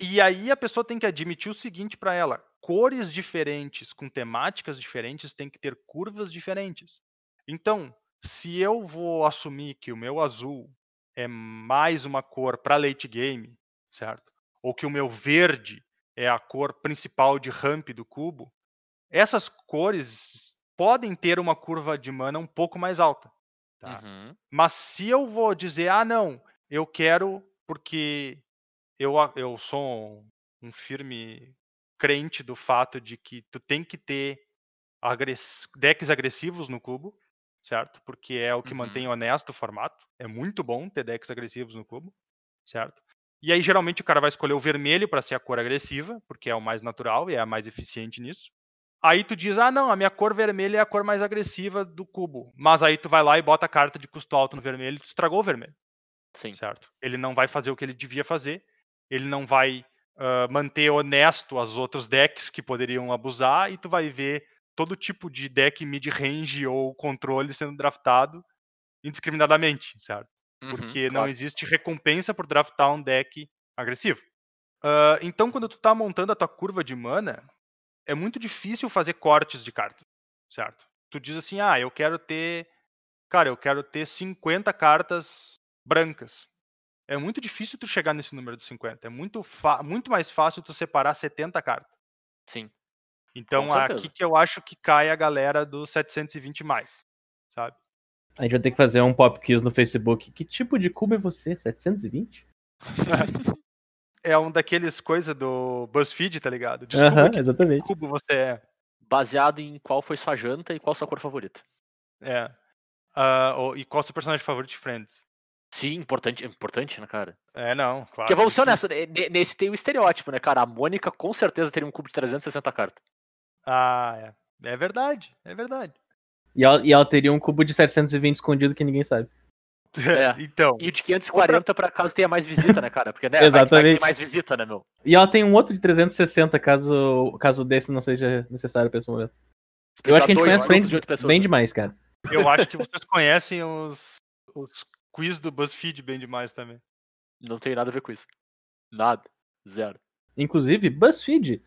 E aí a pessoa tem que admitir o seguinte para ela: cores diferentes com temáticas diferentes têm que ter curvas diferentes. Então, se eu vou assumir que o meu azul é mais uma cor para late game, certo? Ou que o meu verde é a cor principal de ramp do cubo, essas cores podem ter uma curva de mana um pouco mais alta. Tá? Uhum. Mas se eu vou dizer, ah, não, eu quero porque eu, eu sou um, um firme crente do fato de que tu tem que ter agress- decks agressivos no cubo, certo? Porque é o que Uhum. mantém honesto o formato. É muito bom ter decks agressivos no cubo, certo? E aí, geralmente, o cara vai escolher o vermelho para ser a cor agressiva, porque é o mais natural e é a mais eficiente nisso. Aí tu diz, ah, não, a minha cor vermelha é a cor mais agressiva do cubo. Mas aí tu vai lá e bota a carta de custo alto no vermelho e tu estragou o vermelho, Sim. certo? Ele não vai fazer o que ele devia fazer, ele não vai ah, manter honesto os outros decks que poderiam abusar, e tu vai ver todo tipo de deck mid-range ou controle sendo draftado indiscriminadamente, certo? Uhum, porque não claro. existe recompensa por draftar um deck agressivo. Ah, então, quando tu tá montando a tua curva de mana, é muito difícil fazer cortes de cartas, certo? tu diz assim, ah, eu quero ter. Cara, eu quero ter 50 cartas brancas. É muito difícil tu chegar nesse número de 50. É muito, muito mais fácil tu separar 70 cartas. Sim. Então, aqui que eu acho que cai a galera dos 720 mais. Sabe? A gente vai ter que fazer um pop quiz no Facebook. Que tipo de cubo é você? 720? É um daqueles coisa do BuzzFeed, tá ligado? Desculpa Aham, que exatamente. cubo você é. Baseado em qual foi sua janta e qual sua cor favorita. É. Ah, ou- e qual o seu personagem favorito de Friends? Sim, importante, importante, né, cara? É, não, claro. Porque vamos ser honestos, ne- ne- nesse tem o estereótipo, né, cara? A Mônica com certeza teria um cubo de 360 cartas. Ah, é. É verdade, é verdade. E ela, e ela teria um cubo de 720 escondido que ninguém sabe. É. então, E o de 540 pra caso tenha mais visita, né, cara? Porque, né, vai que- vai Exatamente. tem mais visita, né, meu? E ela tem um outro de 360, caso, caso desse não seja necessário pra esse momento. Eu acho que a gente conhece Friends pessoas, bem né? demais, cara. eu acho que vocês conhecem os, os quiz do BuzzFeed bem demais também. Não tem nada a ver com isso. Nada. Zero. Inclusive, BuzzFeed.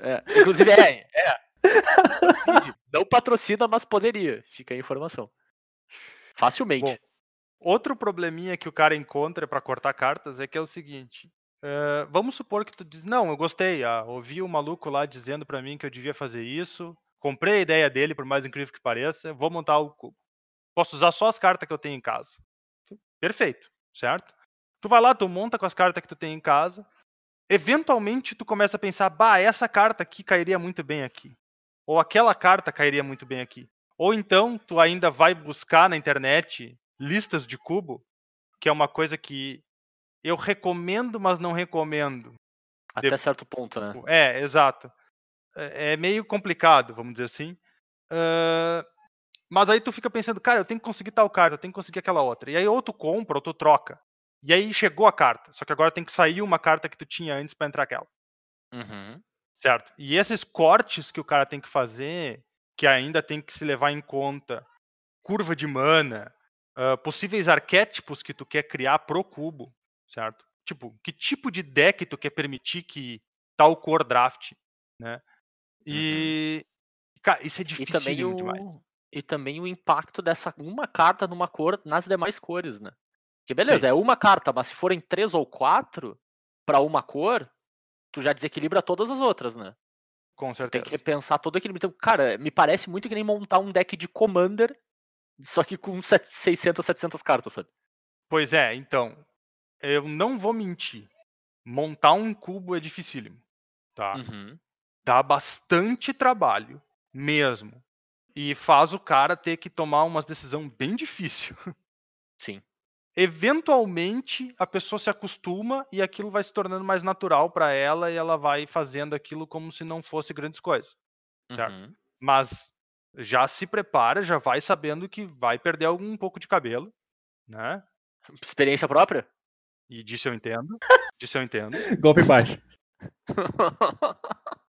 É. Inclusive, é. é. Não patrocina, mas poderia. Fica a informação. Facilmente. Bom, Outro probleminha que o cara encontra pra cortar cartas é que é o seguinte. eh, vamos supor que tu diz, não, eu gostei, ah, ouvi o maluco lá dizendo pra mim que eu devia fazer isso, comprei a ideia dele, por mais incrível que pareça, vou montar o cubo. Posso usar só as cartas que eu tenho em casa. Perfeito, certo? Tu vai lá, tu monta com as cartas que tu tem em casa, eventualmente tu começa a pensar, bah, essa carta aqui cairia muito bem aqui. Ou aquela carta cairia muito bem aqui. Ou então tu ainda vai buscar na internet listas de cubo, que é uma coisa que eu recomendo, mas não recomendo. Até de- certo ponto, né? É, exato. É é meio complicado, vamos dizer assim. Ah, mas aí tu fica pensando, cara, eu tenho que conseguir tal carta, eu tenho que conseguir aquela outra. E aí ou tu compra ou tu troca. E aí chegou a carta, só que agora tem que sair uma carta que tu tinha antes pra entrar aquela. Uhum. Certo. E esses cortes que o cara tem que fazer, que ainda tem que se levar em conta, curva de mana, ah, possíveis arquétipos que tu quer criar pro cubo, certo? Tipo, que tipo de deck tu quer permitir que tal cor draft, né? E cara, isso é E também, difícil o... demais. e também o impacto dessa uma carta numa cor nas demais cores, né? Que beleza, é uma carta, mas se forem três ou quatro pra uma cor, tu já desequilibra todas as outras, né? Com Tem certeza. que repensar todo aquele. Então, cara, me parece muito que nem montar um deck de Commander, só que com set- 600, 700 cartas, sabe? Pois é, então, eu não vou mentir. Montar um cubo é dificílimo, tá? Uhum. dá bastante trabalho mesmo. E faz o cara ter que tomar uma decisão bem difícil. Sim. Eventualmente a pessoa se acostuma e aquilo vai se tornando mais natural para ela e ela vai fazendo aquilo como se não fosse grandes coisas. Certo. Uhum. Mas já se prepara, já vai sabendo que vai perder algum pouco de cabelo, né? Experiência própria? E disso eu entendo. Disso eu entendo. Golpe baixo.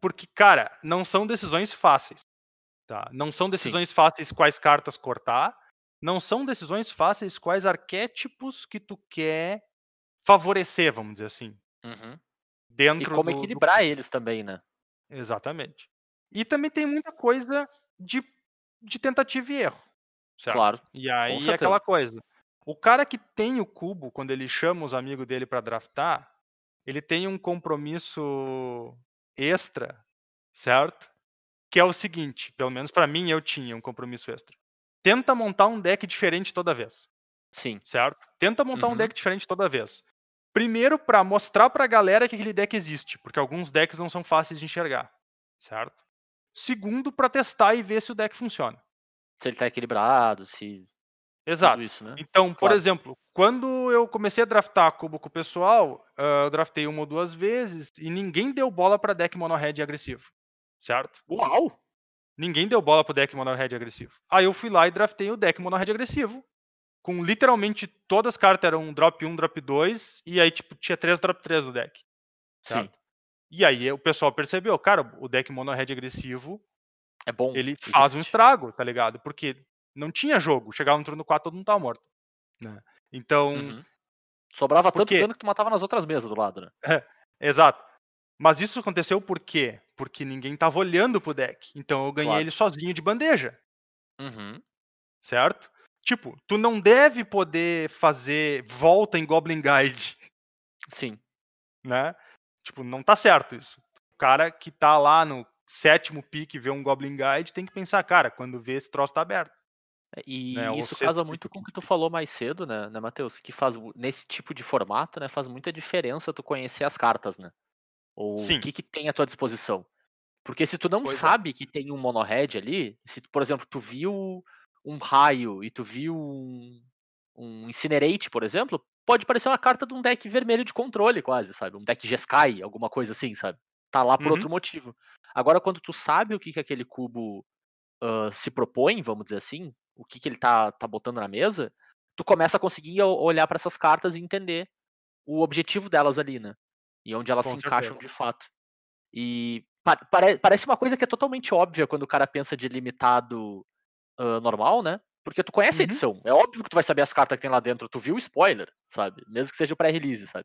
Porque, cara, não são decisões fáceis. Tá? Não são decisões fáceis quais cartas cortar. Não são decisões fáceis quais arquétipos que tu quer favorecer, vamos dizer assim. Uhum. E Dentro como do- do- equilibrar eles também, né? Exatamente. E também tem muita coisa de, de tentativa e erro. Certo? Claro. E aí é aquela coisa. O cara que tem o cubo, quando ele chama os amigos dele pra draftar, ele tem um compromisso extra, certo? Que é o seguinte, pelo menos pra mim eu tinha um compromisso extra. Tenta montar um deck diferente toda vez, Sim. certo? Tenta montar um Uhum. deck diferente toda vez. Primeiro pra mostrar pra galera que aquele deck existe, porque alguns decks não são fáceis de enxergar, certo? Segundo pra testar e ver se o deck funciona. Se ele tá equilibrado, se. Exato. Isso, né? Então, por Claro. exemplo, quando eu comecei a draftar cubo com o pessoal, eu draftei uma ou duas vezes e ninguém deu bola pra deck mono red agressivo. Certo? Uau! Ninguém deu bola pro deck mono red agressivo. Aí eu fui lá e draftei o deck mono red agressivo. Com literalmente todas as cartas eram drop 1, drop 2, e aí, tipo, tinha 3 drop 3 no deck. Sim. Certo? E aí o pessoal percebeu, cara, o deck mono red agressivo É bom. ele faz um existe. estrago, tá ligado? Porque não tinha jogo. Chegava no turno 4, todo mundo tava morto. né? Então, Uhum. Sobrava tanto Porque- dano que tu matava nas outras mesas do lado, né? exato. Mas isso aconteceu por quê? Porque ninguém tava olhando pro deck. Então eu ganhei Claro. ele sozinho de bandeja, Uhum. certo? Tipo, tu não deve poder fazer volta em Goblin Guide, Sim. né? Tipo, não tá certo isso. O cara que tá lá no sétimo pick e vê um Goblin Guide tem que pensar, cara, quando vê esse troço tá aberto. É, E Né, ou isso sexto casa muito com o que tu falou mais cedo, né, né Matheus? Que faz nesse tipo de formato, né, faz muita diferença tu conhecer as cartas, né? Ou Sim. o que, que tem à tua disposição. Porque se tu não Pois é. sabe que tem um mono-red ali, se, tu, por exemplo, tu viu um raio e tu viu um, um Incinerate, por exemplo, pode parecer uma carta de um deck vermelho de controle, quase, sabe? Um deck Jeskai, alguma coisa assim, sabe? Tá lá por Uhum. outro motivo. Agora, quando tu sabe o que, que aquele cubo ah, se propõe, vamos dizer assim, o que, que ele tá, tá botando na mesa, tu começa a conseguir olhar para essas cartas e entender o objetivo delas ali, né? E onde elas Com se encaixam certeza. de fato. E pa- pare- parece uma coisa que é totalmente óbvia quando o cara pensa de limitado ah, normal, né? Porque tu conhece a Uhum. edição. É óbvio que tu vai saber as cartas que tem lá dentro. Tu viu o spoiler, sabe? Mesmo que seja o pré-release, sabe?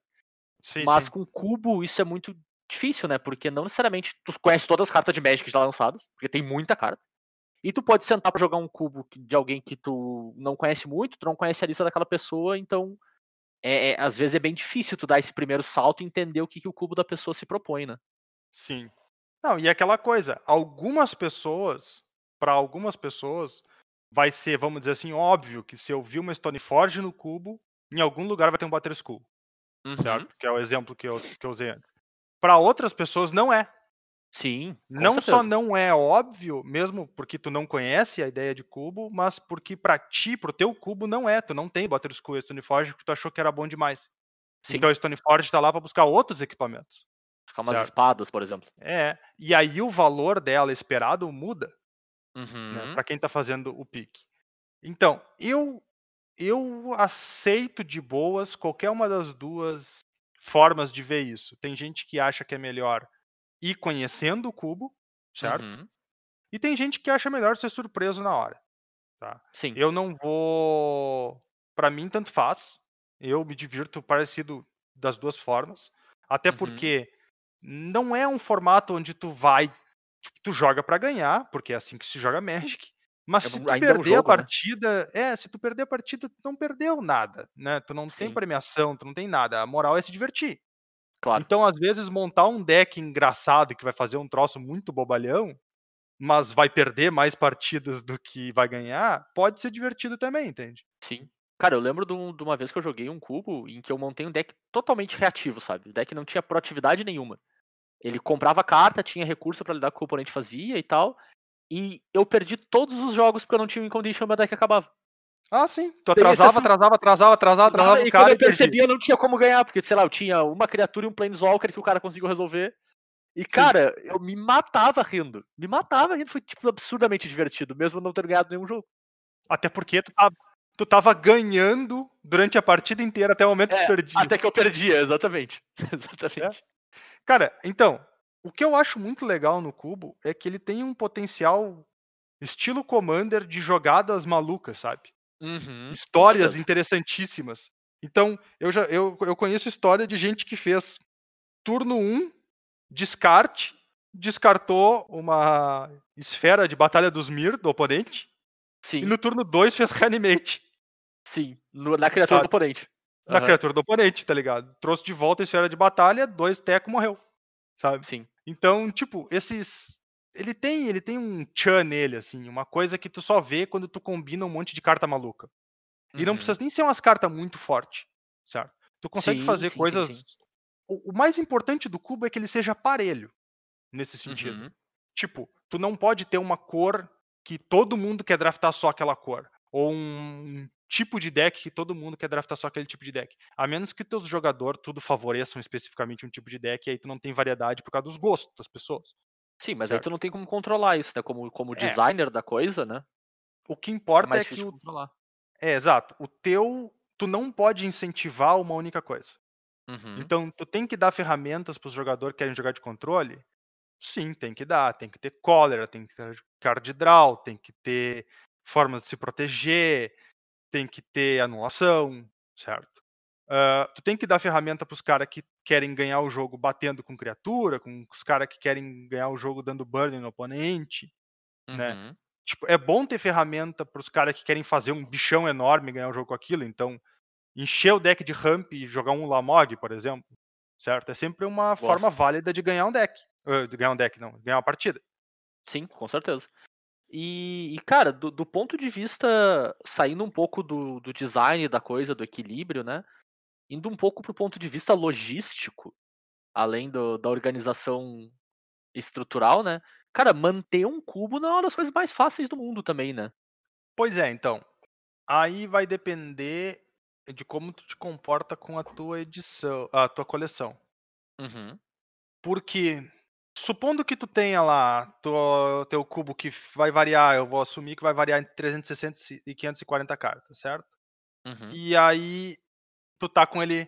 Sim, Mas sim. com cubo isso é muito difícil, né? Porque não necessariamente tu conhece todas as cartas de Magic já lançadas, porque tem muita carta. E tu pode sentar pra jogar um cubo de alguém que tu não conhece muito, tu não conhece a lista daquela pessoa, então é, é- às vezes é bem difícil tu dar esse primeiro salto e entender o que, que o cubo da pessoa se propõe, né? Sim. Não, e aquela coisa, algumas pessoas, para algumas pessoas, vai ser, vamos dizer assim, óbvio que se eu vi uma Stoneforge no cubo, em algum lugar vai ter um Butter Skull, Uhum. certo? Que é o exemplo que eu, que eu usei antes. Para outras pessoas não é. Sim. Não só certeza. não é óbvio, mesmo porque tu não conhece a ideia de cubo, mas porque para ti, pro teu cubo não é, tu não tem Butter e Stoneforge porque tu achou que era bom demais. Sim. Então a Stoneforge tá lá para buscar outros equipamentos. Ficar umas certo. espadas, por exemplo. É, e aí o valor dela esperado muda. Uhum. né, para quem está fazendo o pique. Então, eu eu aceito de boas qualquer uma das duas formas de ver isso. Tem gente que acha que é melhor ir conhecendo o cubo, certo? Uhum. E tem gente que acha melhor ser surpreso na hora. Sim. Eu não vou, para mim tanto faz. Eu me divirto parecido das duas formas, até Uhum. porque não é um formato onde tu vai, tipo, tu joga para ganhar, porque é assim que se joga Magic. Mas É se tu ainda é um perder a jogo, né? partida, é, se tu perder a partida, tu não perdeu nada, né? Tu não tem Sim. premiação, tu não tem nada. A moral é se divertir. Claro. Então, às vezes, montar um deck engraçado que vai fazer um troço muito bobalhão, mas vai perder mais partidas do que vai ganhar, pode ser divertido também, entende? Sim. Cara, eu lembro de, um- uma vez que eu joguei um cubo em que eu montei um deck totalmente reativo, sabe? O deck não tinha proatividade nenhuma. Ele comprava carta, tinha recurso pra lidar com o que o oponente fazia e tal. E eu perdi todos os jogos porque eu não tinha win condition e meu deck acabava. Ah, sim. Tu atrasava, exceção. atrasava, atrasava, atrasava, atrasava e cara quando eu e perdia. percebi, eu não tinha como ganhar, porque, sei lá, eu tinha uma criatura e um Planeswalker que o cara conseguiu resolver. E, cara, eu me matava rindo. Me matava rindo. Foi, tipo, absurdamente divertido, mesmo não ter ganhado nenhum jogo. Até porque tu tava, tu tava ganhando durante a partida inteira até o momento que É, tu perdia. Até que eu perdia, exatamente. exatamente. Cara, então, o que eu acho muito legal no Cubo é que ele tem um potencial estilo Commander de jogadas malucas, sabe? Uhum, Histórias interessantíssimas. Então, eu já eu, eu conheço história de gente que fez turno 1, descarte, descartou uma esfera de batalha dos Mir do oponente, Sim, e no turno 2 fez reanimate sim. no- na criatura Sabe? do oponente. na Aham, criatura do oponente, tá ligado? Trouxe de volta a esfera de batalha, dois teco morreu. Sabe? Sim. Então, tipo, esses. Ele tem, ele tem um tchan nele, assim, uma coisa que tu só vê quando tu combina um monte de carta maluca. E não Uhum. precisa nem ser umas cartas muito fortes, certo? Tu consegue Sim, fazer sim, coisas. sim. O, o mais importante do cubo é que ele seja parelho, nesse sentido. Uhum. Tipo, tu não pode ter uma cor que todo mundo quer draftar só aquela cor. Ou um tipo de deck que todo mundo quer draftar só aquele tipo de deck. A menos que teus jogadores tudo favoreçam especificamente um tipo de deck, e aí tu não tem variedade por causa dos gostos das pessoas. Sim, mas aí Certo. tu não tem como controlar isso, né? Como, como É. designer da coisa, né? O que É importa mais é que o. controlar. É, exato. O teu. Tu não pode incentivar uma única coisa. Uhum. Então, tu tem que dar ferramentas para os jogadores que querem jogar de controle? Sim, tem que dar. Tem que ter cólera, tem que ter card draw, tem que ter formas de se proteger, tem que ter anulação, certo? Ah, tu tem que dar ferramenta pros caras que querem ganhar o jogo batendo com criatura, com os caras que querem ganhar o jogo dando burn no oponente. né? Uhum. Tipo, é bom ter ferramenta pros caras que querem fazer um bichão enorme e ganhar o jogo com aquilo. Então, encher o deck de ramp e jogar um Lamog, por exemplo, certo? É sempre uma forma Gosto. válida de ganhar um deck. De ganhar um deck, não, de ganhar uma partida. Sim, com certeza. E, e, cara, do, do ponto de vista, saindo um pouco do, do design da coisa, do equilíbrio, né? Indo um pouco pro ponto de vista logístico, além do- da organização estrutural, né? Cara, manter um cubo não é uma das coisas mais fáceis do mundo também, né? Pois é, então. Aí vai depender de como tu te comporta com a tua edição, a tua coleção. Uhum. Porque, supondo que tu tenha lá teu, teu cubo que vai variar, eu vou assumir que vai variar entre 360 e 540 cartas, certo? Uhum. E aí tu tá com ele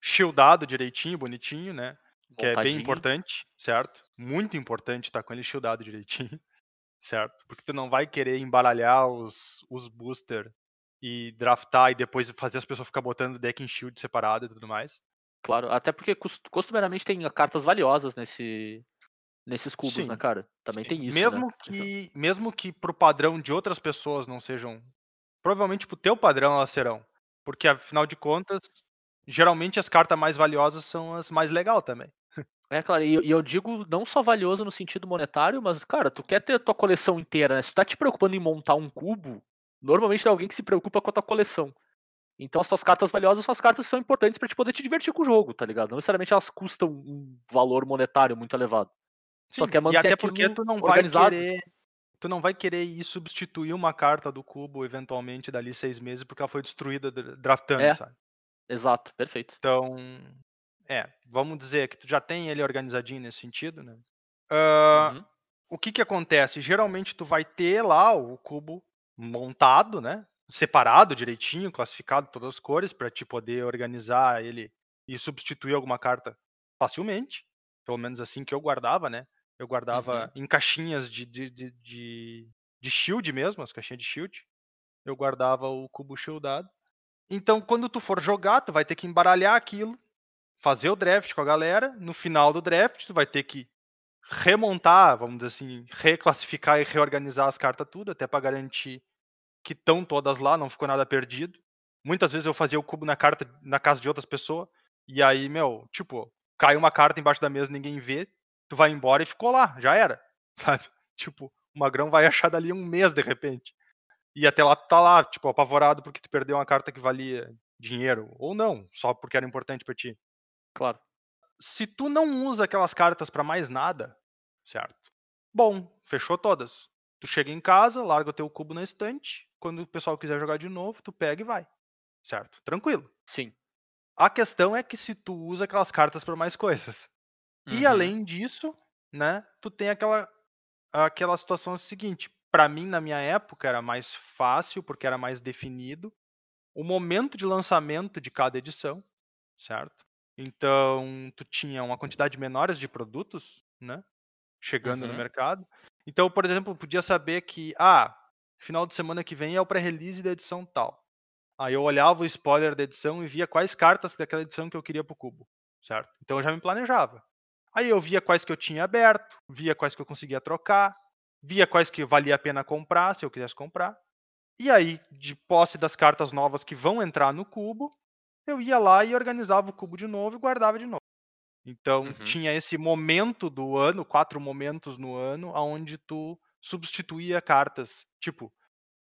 shieldado direitinho, bonitinho, né? Que é bem importante, certo? Muito importante estar com ele shieldado direitinho, certo? Porque tu não vai querer embaralhar os, os booster e draftar e depois fazer as pessoas ficar botando deck em shield separado e tudo mais. Claro, até porque cos- costumeiramente tem cartas valiosas nesse, nesses cubos, né, Sim, cara? Também Sim, tem isso, mesmo né? Que mesmo que pro padrão de outras pessoas não sejam provavelmente pro teu padrão elas serão porque afinal de contas geralmente as cartas mais valiosas são as mais legal também É, claro, e, eu- digo não só valioso no sentido monetário, mas, cara, tu quer ter a tua coleção inteira, né? Se tu tá te preocupando em montar um cubo, normalmente tem alguém que se preocupa com a tua coleção. Então as tuas cartas valiosas são as cartas que são importantes pra te poder te divertir com o jogo, tá ligado? Não necessariamente elas custam um valor monetário muito elevado. Só Sim, quer manter e até porque tu não vai organizado. querer tu não vai querer ir substituir uma carta do cubo eventualmente dali seis meses porque ela foi destruída dra- draftando É. sabe Exato, perfeito. então é vamos dizer que tu já tem ele organizadinho nesse sentido né Ah, Uhum. o que que acontece? Geralmente tu vai ter lá o cubo montado, né? Separado direitinho, classificado todas as cores para te poder organizar ele e substituir alguma carta facilmente. Pelo menos assim que eu guardava, né? Eu guardava em caixinhas de, de, de, de, de shield mesmo, as caixinhas de shield. Eu guardava o cubo shieldado. Então, quando tu for jogar, tu vai ter que embaralhar aquilo, fazer o draft com a galera. No final do draft, tu vai ter que remontar, vamos dizer assim, reclassificar e reorganizar as cartas tudo, até para garantir que estão todas lá, não ficou nada perdido. Muitas vezes eu fazia o cubo na carta na casa de outras pessoas, e aí, meu, tipo, cai uma carta embaixo da mesa, ninguém vê, tu vai embora e ficou lá, já era, sabe? Tipo, o magrão vai achar dali um mês de repente. E até lá tu tá lá, tipo, apavorado porque tu perdeu uma carta que valia dinheiro, ou não, só porque era importante para ti Claro. se tu não usa aquelas cartas pra mais nada, certo? Bom, fechou todas. Tu chega em casa, larga o teu cubo na estante, quando o pessoal quiser jogar de novo, tu pega e vai. Certo? Tranquilo. Sim. A questão é que se tu usa aquelas cartas pra mais coisas. E Uhum. além disso, né, tu tem aquela aquela situação seguinte, Pra mim na minha época era mais fácil porque era mais definido o momento de lançamento de cada edição, certo? Então, tu tinha uma quantidade menor de produtos, né? Chegando no Uhum. mercado. Então, por exemplo, podia saber que, ah, final de semana que vem é o pré-release da edição tal. Aí eu olhava o spoiler da edição e via quais cartas daquela edição que eu queria pro cubo, certo? Então eu já me planejava. Aí eu via quais que eu tinha aberto, via quais que eu conseguia trocar, via quais que valia a pena comprar, se eu quisesse comprar. E aí, de posse das cartas novas que vão entrar no cubo, eu ia lá e organizava o cubo de novo e guardava de novo. Então Uhum. tinha esse momento do ano, quatro momentos no ano, aonde tu substituía cartas, tipo,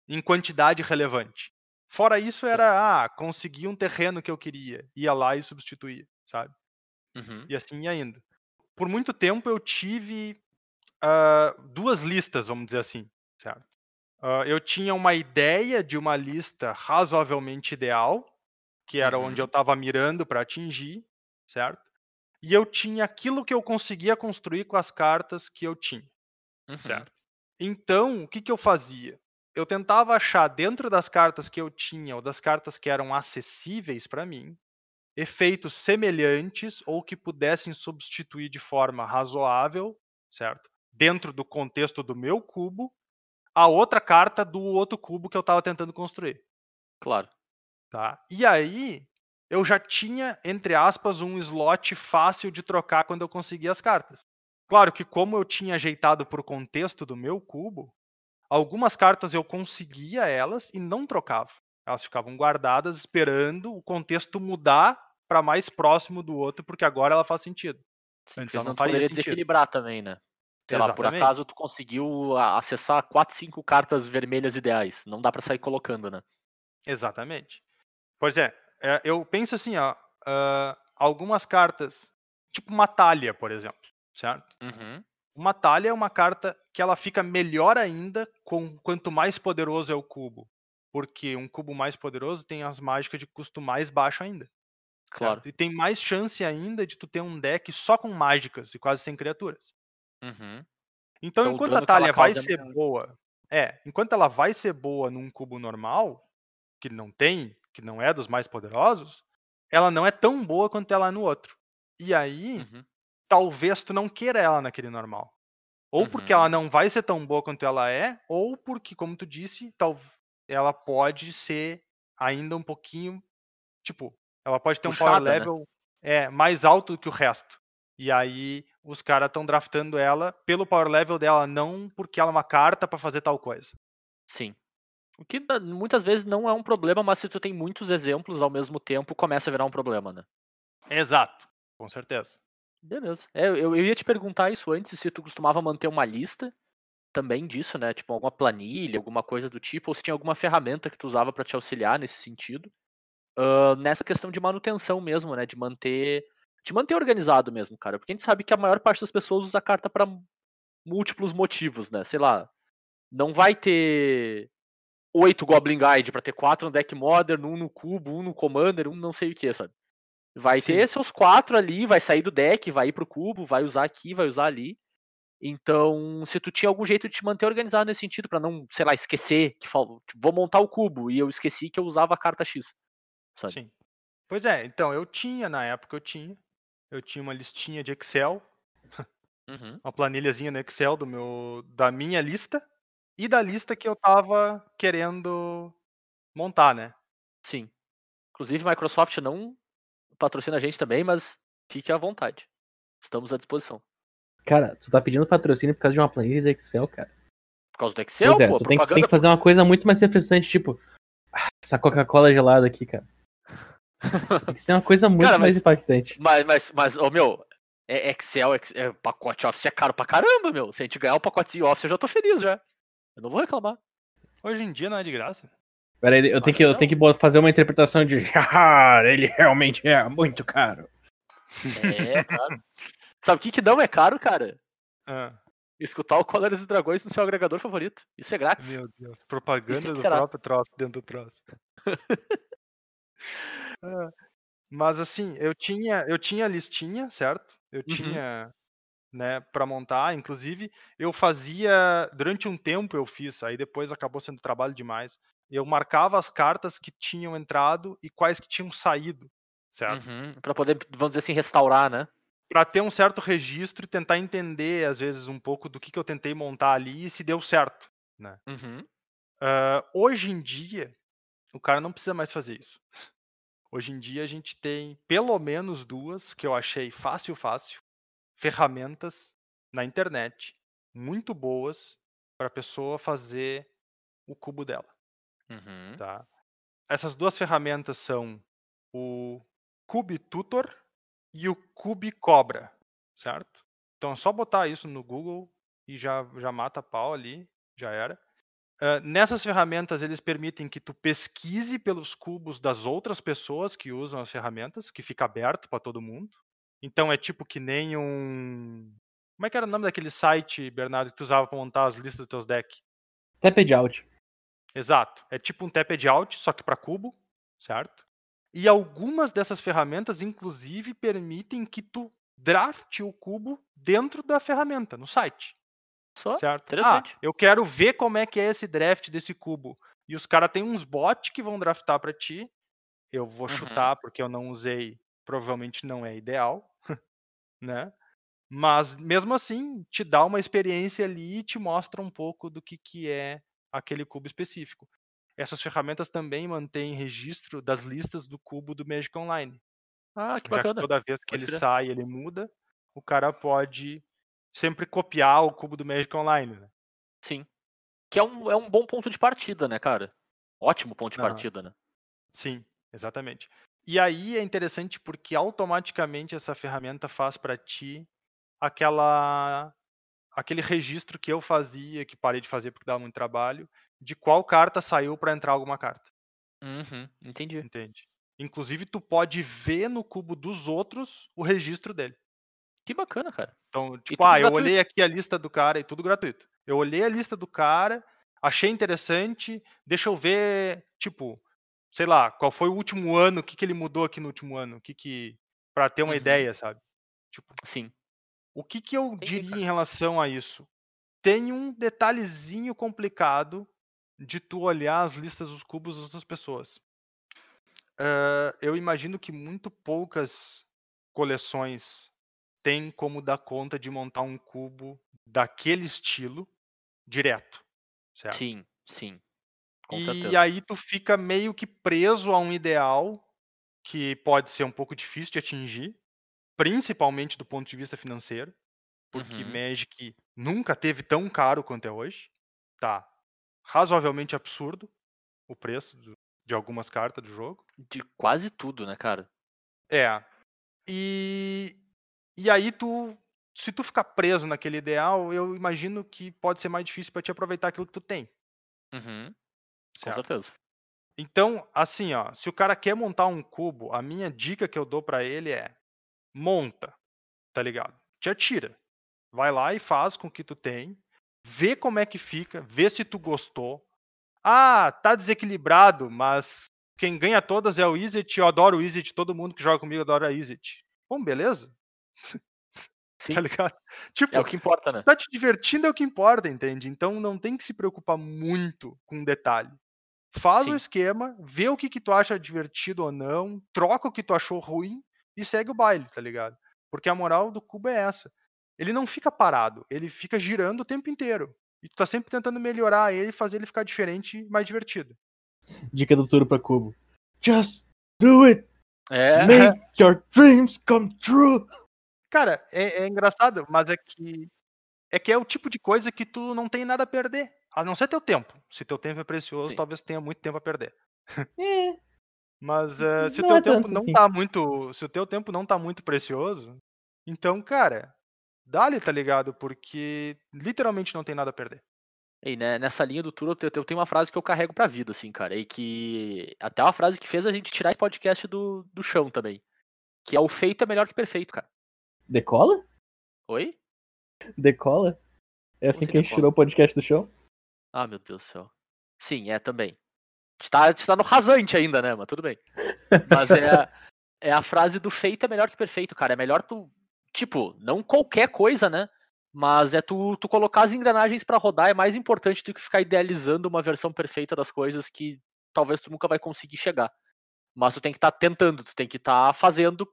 em quantidade relevante. Fora isso era, ah, consegui um terreno que eu queria, ia lá e substituía, sabe? Uhum. E assim ia indo. Por muito tempo eu tive ah, duas listas, vamos dizer assim, certo? Ah, eu tinha uma ideia de uma lista razoavelmente ideal, que era onde Uhum. eu estava mirando para atingir, certo? E eu tinha aquilo que eu conseguia construir com as cartas que eu tinha, Uhum. certo? Então, o que, que eu fazia? Eu tentava achar dentro das cartas que eu tinha ou das cartas que eram acessíveis para mim, efeitos semelhantes ou que pudessem substituir de forma razoável, certo? Dentro do contexto do meu cubo, a outra carta do outro cubo que eu estava tentando construir, Claro. tá? E aí, eu já tinha, entre aspas, um slot fácil de trocar quando eu conseguia as cartas. Claro que como eu tinha ajeitado para o contexto do meu cubo, algumas cartas eu conseguia elas e não trocava. Elas ficavam guardadas esperando o contexto mudar para mais próximo do outro, porque agora ela faz sentido. Sim, Antes ela não tu faria poderia sentido. desequilibrar também, né? Sei lá, por Exatamente. acaso tu conseguiu acessar 4, 5 cartas vermelhas ideais. Não dá pra sair colocando, né? Exatamente. Pois é, é, eu penso assim, ó, algumas cartas, tipo uma talha, por exemplo, certo? Uhum. Uma talha é uma carta que ela fica melhor ainda com quanto mais poderoso é o cubo. Porque um cubo mais poderoso tem as mágicas de custo mais baixo ainda. Claro. certo? E tem mais chance ainda de tu ter um deck só com mágicas e quase sem criaturas. Uhum. Então, Então, enquanto a ela talha vai ser boa, é, enquanto ela vai ser boa num cubo normal, que não tem, que não é dos mais poderosos, ela não é tão boa quanto ela é no outro. E aí, Uhum. talvez tu não queira ela naquele normal. Ou porque Uhum. ela não vai ser tão boa quanto ela é, ou porque, como tu disse, tal, ela pode ser ainda um pouquinho, tipo, ela pode ter um power Puxada, né? level é, mais alto do que o resto. E aí os caras estão draftando ela pelo power level dela, não porque ela é uma carta pra fazer tal coisa. Sim. O que muitas vezes não é um problema, mas se tu tem muitos exemplos ao mesmo tempo, começa a virar um problema, né? Exato, com certeza. Beleza. É, eu, eu ia te perguntar isso antes, se tu costumava manter uma lista também disso, né? Tipo, alguma planilha, alguma coisa do tipo, ou se tinha alguma ferramenta que tu usava pra te auxiliar nesse sentido. Ah, nessa questão de manutenção mesmo, né? De manter. De manter organizado mesmo, cara. Porque a gente sabe que a maior parte das pessoas usa a carta pra múltiplos motivos, né? Sei lá. Não vai ter oito Goblin Guide pra ter quatro no deck Modern, um no cubo, um no Commander, um não sei o que, sabe? Vai Sim. ter seus quatro ali, vai sair do deck, vai ir pro cubo, vai usar aqui, vai usar ali. Então, se tu tinha algum jeito de te manter organizado nesse sentido, pra não, sei lá, esquecer que tipo, vou montar o cubo e eu esqueci que eu usava a carta X. Sabe? Sim. Pois é, então eu tinha, na época eu tinha. Eu tinha uma listinha de Excel, Uhum. uma planilhazinha no Excel do meu, da minha lista e da lista que eu tava querendo montar, né? Sim. Inclusive, Microsoft não patrocina a gente também, mas fique à vontade. Estamos à disposição. Cara, tu tá pedindo patrocínio por causa de uma planilha de Excel, cara. Por causa do Excel, pois é, pô, tu tem, que- tu tem que fazer uma coisa muito mais refrescante, tipo, ah, essa Coca-Cola gelada aqui, cara. Tem que ser uma coisa muito Cara, mais mas- impactante. Mas, mas, mas, ô meu, é Excel, Ex- é, pacote Office é caro pra caramba, meu. Se a gente ganhar o pacotezinho Office, eu já tô feliz já. Eu não vou reclamar. Hoje em dia não é de graça. Pera aí, eu tenho que, eu tenho que fazer uma interpretação de, ah, ele realmente é muito caro. É, caro. Sabe o que, que não é caro, cara? Ah, Escutar o Colores e Dragões no seu agregador favorito. Isso é grátis. meu Deus, propaganda Isso do será. próprio troço dentro do troço. Ah, Mas assim, eu tinha, eu tinha a listinha, certo? Eu Uhum. tinha, né, para montar, inclusive, eu fazia durante um tempo eu fiz, aí depois acabou sendo trabalho demais. Eu marcava as cartas que tinham entrado e quais que tinham saído, certo? Uhum. Pra poder, vamos dizer assim, restaurar, né? Para ter um certo registro e tentar entender às vezes um pouco do que, que eu tentei montar ali e se deu certo. Uhum. Ah, hoje em dia, o cara não precisa mais fazer isso. Hoje em dia a gente tem pelo menos duas que eu achei fácil, fácil, ferramentas na internet muito boas para a pessoa fazer o cubo dela, Uhum. tá? Essas duas ferramentas são o Cube Tutor e o Cube Cobra, certo? Então é só botar isso no Google e já, já mata a pau ali, já era. Nessas ferramentas, eles permitem que tu pesquise pelos cubos das outras pessoas que usam as ferramentas, que fica aberto para todo mundo. Então é tipo que nem um. Como é que era o nome daquele site, Bernardo, que tu usava para montar as listas dos teus decks? Tapped out. Exato. É tipo um tapped out, só que para cubo, certo? E algumas dessas ferramentas, inclusive, permitem que tu drafte o cubo dentro da ferramenta, no site. Só? Certo? Interessante. Ah, eu quero ver como é que é esse draft desse cubo. E os caras têm uns bots que vão draftar pra ti. Eu vou Uhum. chutar porque eu não usei, provavelmente não é ideal, né? Mas mesmo assim, te dá uma experiência ali e te mostra um pouco do que, que é aquele cubo específico. essas ferramentas também mantêm registro das listas do cubo do Magic Online. Ah, que Já que bacana. toda vez que Pode ele sai, ele muda, o cara pode sempre copiar o cubo do Magic Online. Né? Sim. Que é um, é um bom ponto de partida, né, cara? Ótimo ponto de partida, né? Sim, exatamente. E aí é interessante porque automaticamente essa ferramenta faz para ti aquela aquele registro que eu fazia, que parei de fazer porque dava muito trabalho, de qual carta saiu para entrar alguma carta, Uhum, entendi. entende? Inclusive tu pode ver no cubo dos outros o registro dele. Que bacana, cara. Então, tipo, ah, eu gratuito. olhei aqui a lista do cara e tudo gratuito. Eu olhei a lista do cara, achei interessante, deixa eu ver, tipo, sei lá, qual foi o último ano, o que, que ele mudou aqui no último ano, o que que para ter uma Uhum. ideia, sabe? Tipo, Sim. o que que eu Entendi, diria cara. em relação a isso? Tem um detalhezinho complicado de tu olhar as listas dos cubos das outras pessoas. Ah, eu imagino que muito poucas coleções têm como dar conta de montar um cubo daquele estilo direto, certo? Sim, sim. Com e certeza. aí tu fica meio que preso a um ideal que pode ser um pouco difícil de atingir, principalmente do ponto de vista financeiro, porque Uhum. Magic nunca teve tão caro quanto é hoje. Tá razoavelmente absurdo o preço de algumas cartas do jogo. De quase tudo, né, cara? É. E, e aí tu, se tu ficar preso naquele ideal, eu imagino que pode ser mais difícil para te aproveitar aquilo que tu tem. Uhum, com certeza. Então, assim, ó, se o cara quer montar um cubo, a minha dica que eu dou pra ele é: monta, tá ligado? Te atira. Vai lá e faz com o que tu tem, vê como é que fica, vê se tu gostou. Ah, tá desequilibrado, mas quem ganha todas é o Izzet, eu adoro o Izzet, todo mundo que joga comigo adora Izzet. Bom, beleza? Sim, Tá ligado? Tipo, é o que importa, se né? tu tá te divertindo é o que importa, entende? Então não tem que se preocupar muito com detalhe. Faz Sim. o esquema, vê o que, que tu acha divertido ou não, troca o que tu achou ruim e segue o baile, tá ligado? Porque a moral do cubo é essa. Ele não fica parado, ele fica girando o tempo inteiro. E tu tá sempre tentando melhorar ele e fazer ele ficar diferente e mais divertido. Dica do Turo pra Cubo. Just do it! É, Make your dreams come true! Cara, é, é engraçado, mas é que é que é o tipo de coisa que tu não tem nada a perder. A não ser teu tempo. Se teu tempo é precioso, Sim. talvez tenha muito tempo a perder. É, Mas eh, se o teu é tempo não assim. tá muito, se o teu tempo não tá muito precioso, então, cara, dá-lhe, tá ligado? Porque literalmente não tem nada a perder. E né, nessa linha do tour, eu tenho uma frase que eu carrego pra vida, assim, cara. E que. Até uma frase que fez a gente tirar esse podcast do, do chão também. Que é o feito é melhor que perfeito, cara. Decola? Oi? Decola? É assim que a gente decola? tirou o podcast do show? Ah, meu Deus do céu. Sim, é também. A gente tá, a gente tá no rasante ainda, né? Mas tudo bem. Mas é, a- é a frase do feito é melhor que perfeito, cara. É melhor tu. Tipo, não qualquer coisa, né? Mas é tu, tu colocar as engrenagens pra rodar é mais importante do que ficar idealizando uma versão perfeita das coisas que talvez tu nunca vai conseguir chegar. Mas tu tem que estar tentando, tu tem que estar fazendo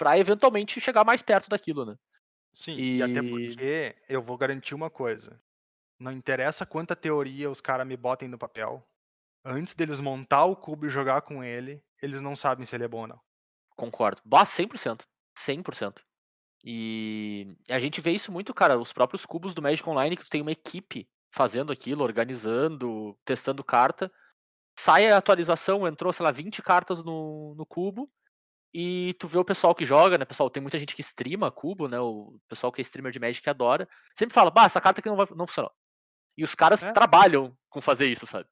pra eventualmente chegar mais perto daquilo, né? Sim, e, até E- porque eu vou garantir uma coisa. Não interessa quanta teoria os caras me botem no papel. Antes deles montar o cubo e jogar com ele, eles não sabem se ele é bom ou não. Concordo. Bah, 100%. 100%. E a gente vê isso muito, cara, os próprios cubos do Magic Online, que tu tem uma equipe fazendo aquilo, organizando, testando carta. Sai a atualização, entrou, sei lá, 20 cartas no, no cubo. E tu vê o pessoal que joga, né? Pessoal, tem muita gente que streama cubo, né? O pessoal que é streamer de Magic que adora. Sempre fala, bah, essa carta aqui não, vai, não funcionou. E os caras É. trabalham com fazer isso, sabe?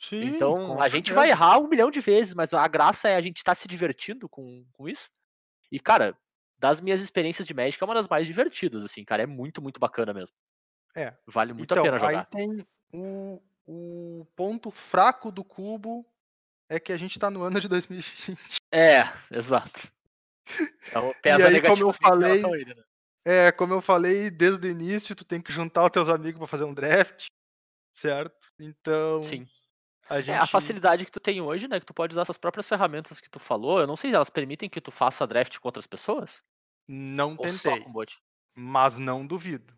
Sim, Então a gente vai errar um milhão de vezes, mas a graça é a gente estar se divertindo com, com isso. E, cara, das minhas experiências de Magic é uma das mais divertidas, assim, cara. É muito, muito bacana mesmo. É. Vale muito então, a pena aí jogar. tem o, o ponto fraco do cubo é que a gente tá no ano de 2020. É, exato. Então, pesa aí, como eu falei, ele, né? É, como eu falei desde o início, tu tem que juntar os teus amigos pra fazer um draft, certo? Então, Sim. a gente É, a facilidade que tu tem hoje, né? Que tu pode usar essas próprias ferramentas que tu falou. Eu não sei, elas permitem que tu faça draft com outras pessoas? não Ou tentei, mas não duvido.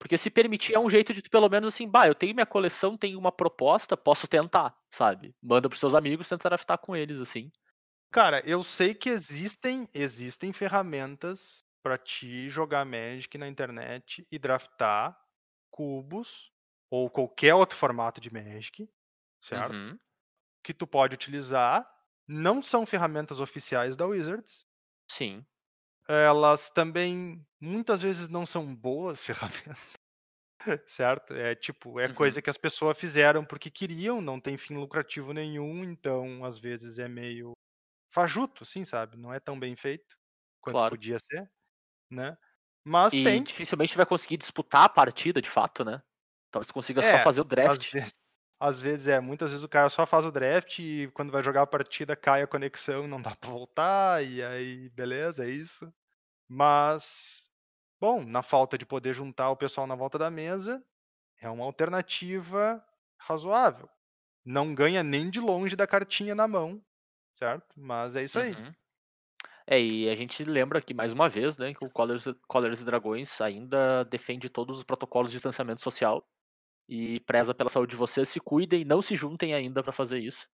Porque se permitir é um jeito de tu, pelo menos assim, bah, eu tenho minha coleção, tenho uma proposta, posso tentar, sabe? Manda pros seus amigos, tenta draftar com eles, assim. Cara, eu sei que existem existem ferramentas pra ti jogar Magic na internet e draftar cubos ou qualquer outro formato de Magic, certo? Uhum. Que tu pode utilizar. Não são ferramentas oficiais da Wizards. Sim. Elas também muitas vezes não são boas ferramentas, certo? É tipo, é Uhum. coisa que as pessoas fizeram porque queriam, não tem fim lucrativo nenhum, então às vezes é meio fajuto, assim, sabe? Não é tão bem feito quanto Claro. podia ser, né? Mas E tem, dificilmente vai conseguir disputar a partida, de fato, né? Talvez tu consiga É, só fazer o às draft. vezes, às vezes é, muitas vezes o cara só faz o draft e quando vai jogar a partida cai a conexão, não dá pra voltar, e aí, beleza, é isso. Mas, bom, na falta de poder juntar o pessoal na volta da mesa, é uma alternativa razoável. Não ganha nem de longe da cartinha na mão, certo? Mas é isso aí. Uhum. É, e a gente lembra aqui mais uma vez, né, que o Colors, Colors e Dragões ainda defende todos os protocolos de distanciamento social e preza pela saúde de vocês. Se cuidem, não se juntem ainda para fazer isso.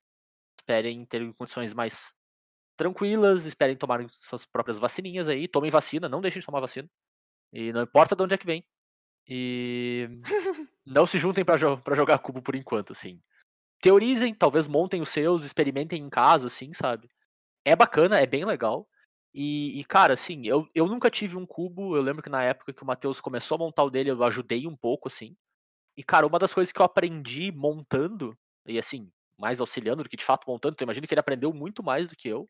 Esperem ter condições mais tranquilas, esperem tomar suas próprias vacininhas aí, tomem vacina, não deixem de tomar vacina. E não importa de onde é que vem. E não se juntem para jo jogar cubo por enquanto, assim. Teorizem, talvez montem os seus, experimentem em casa, assim, sabe? É bacana, é bem legal. E, e, cara, assim, eu, eu nunca tive um cubo. Eu lembro que na época que o Matheus começou a montar o dele, eu ajudei um pouco, assim. E, cara, uma das coisas que eu aprendi montando, e assim, mais auxiliando do que de fato montando, então imagino que ele aprendeu muito mais do que eu.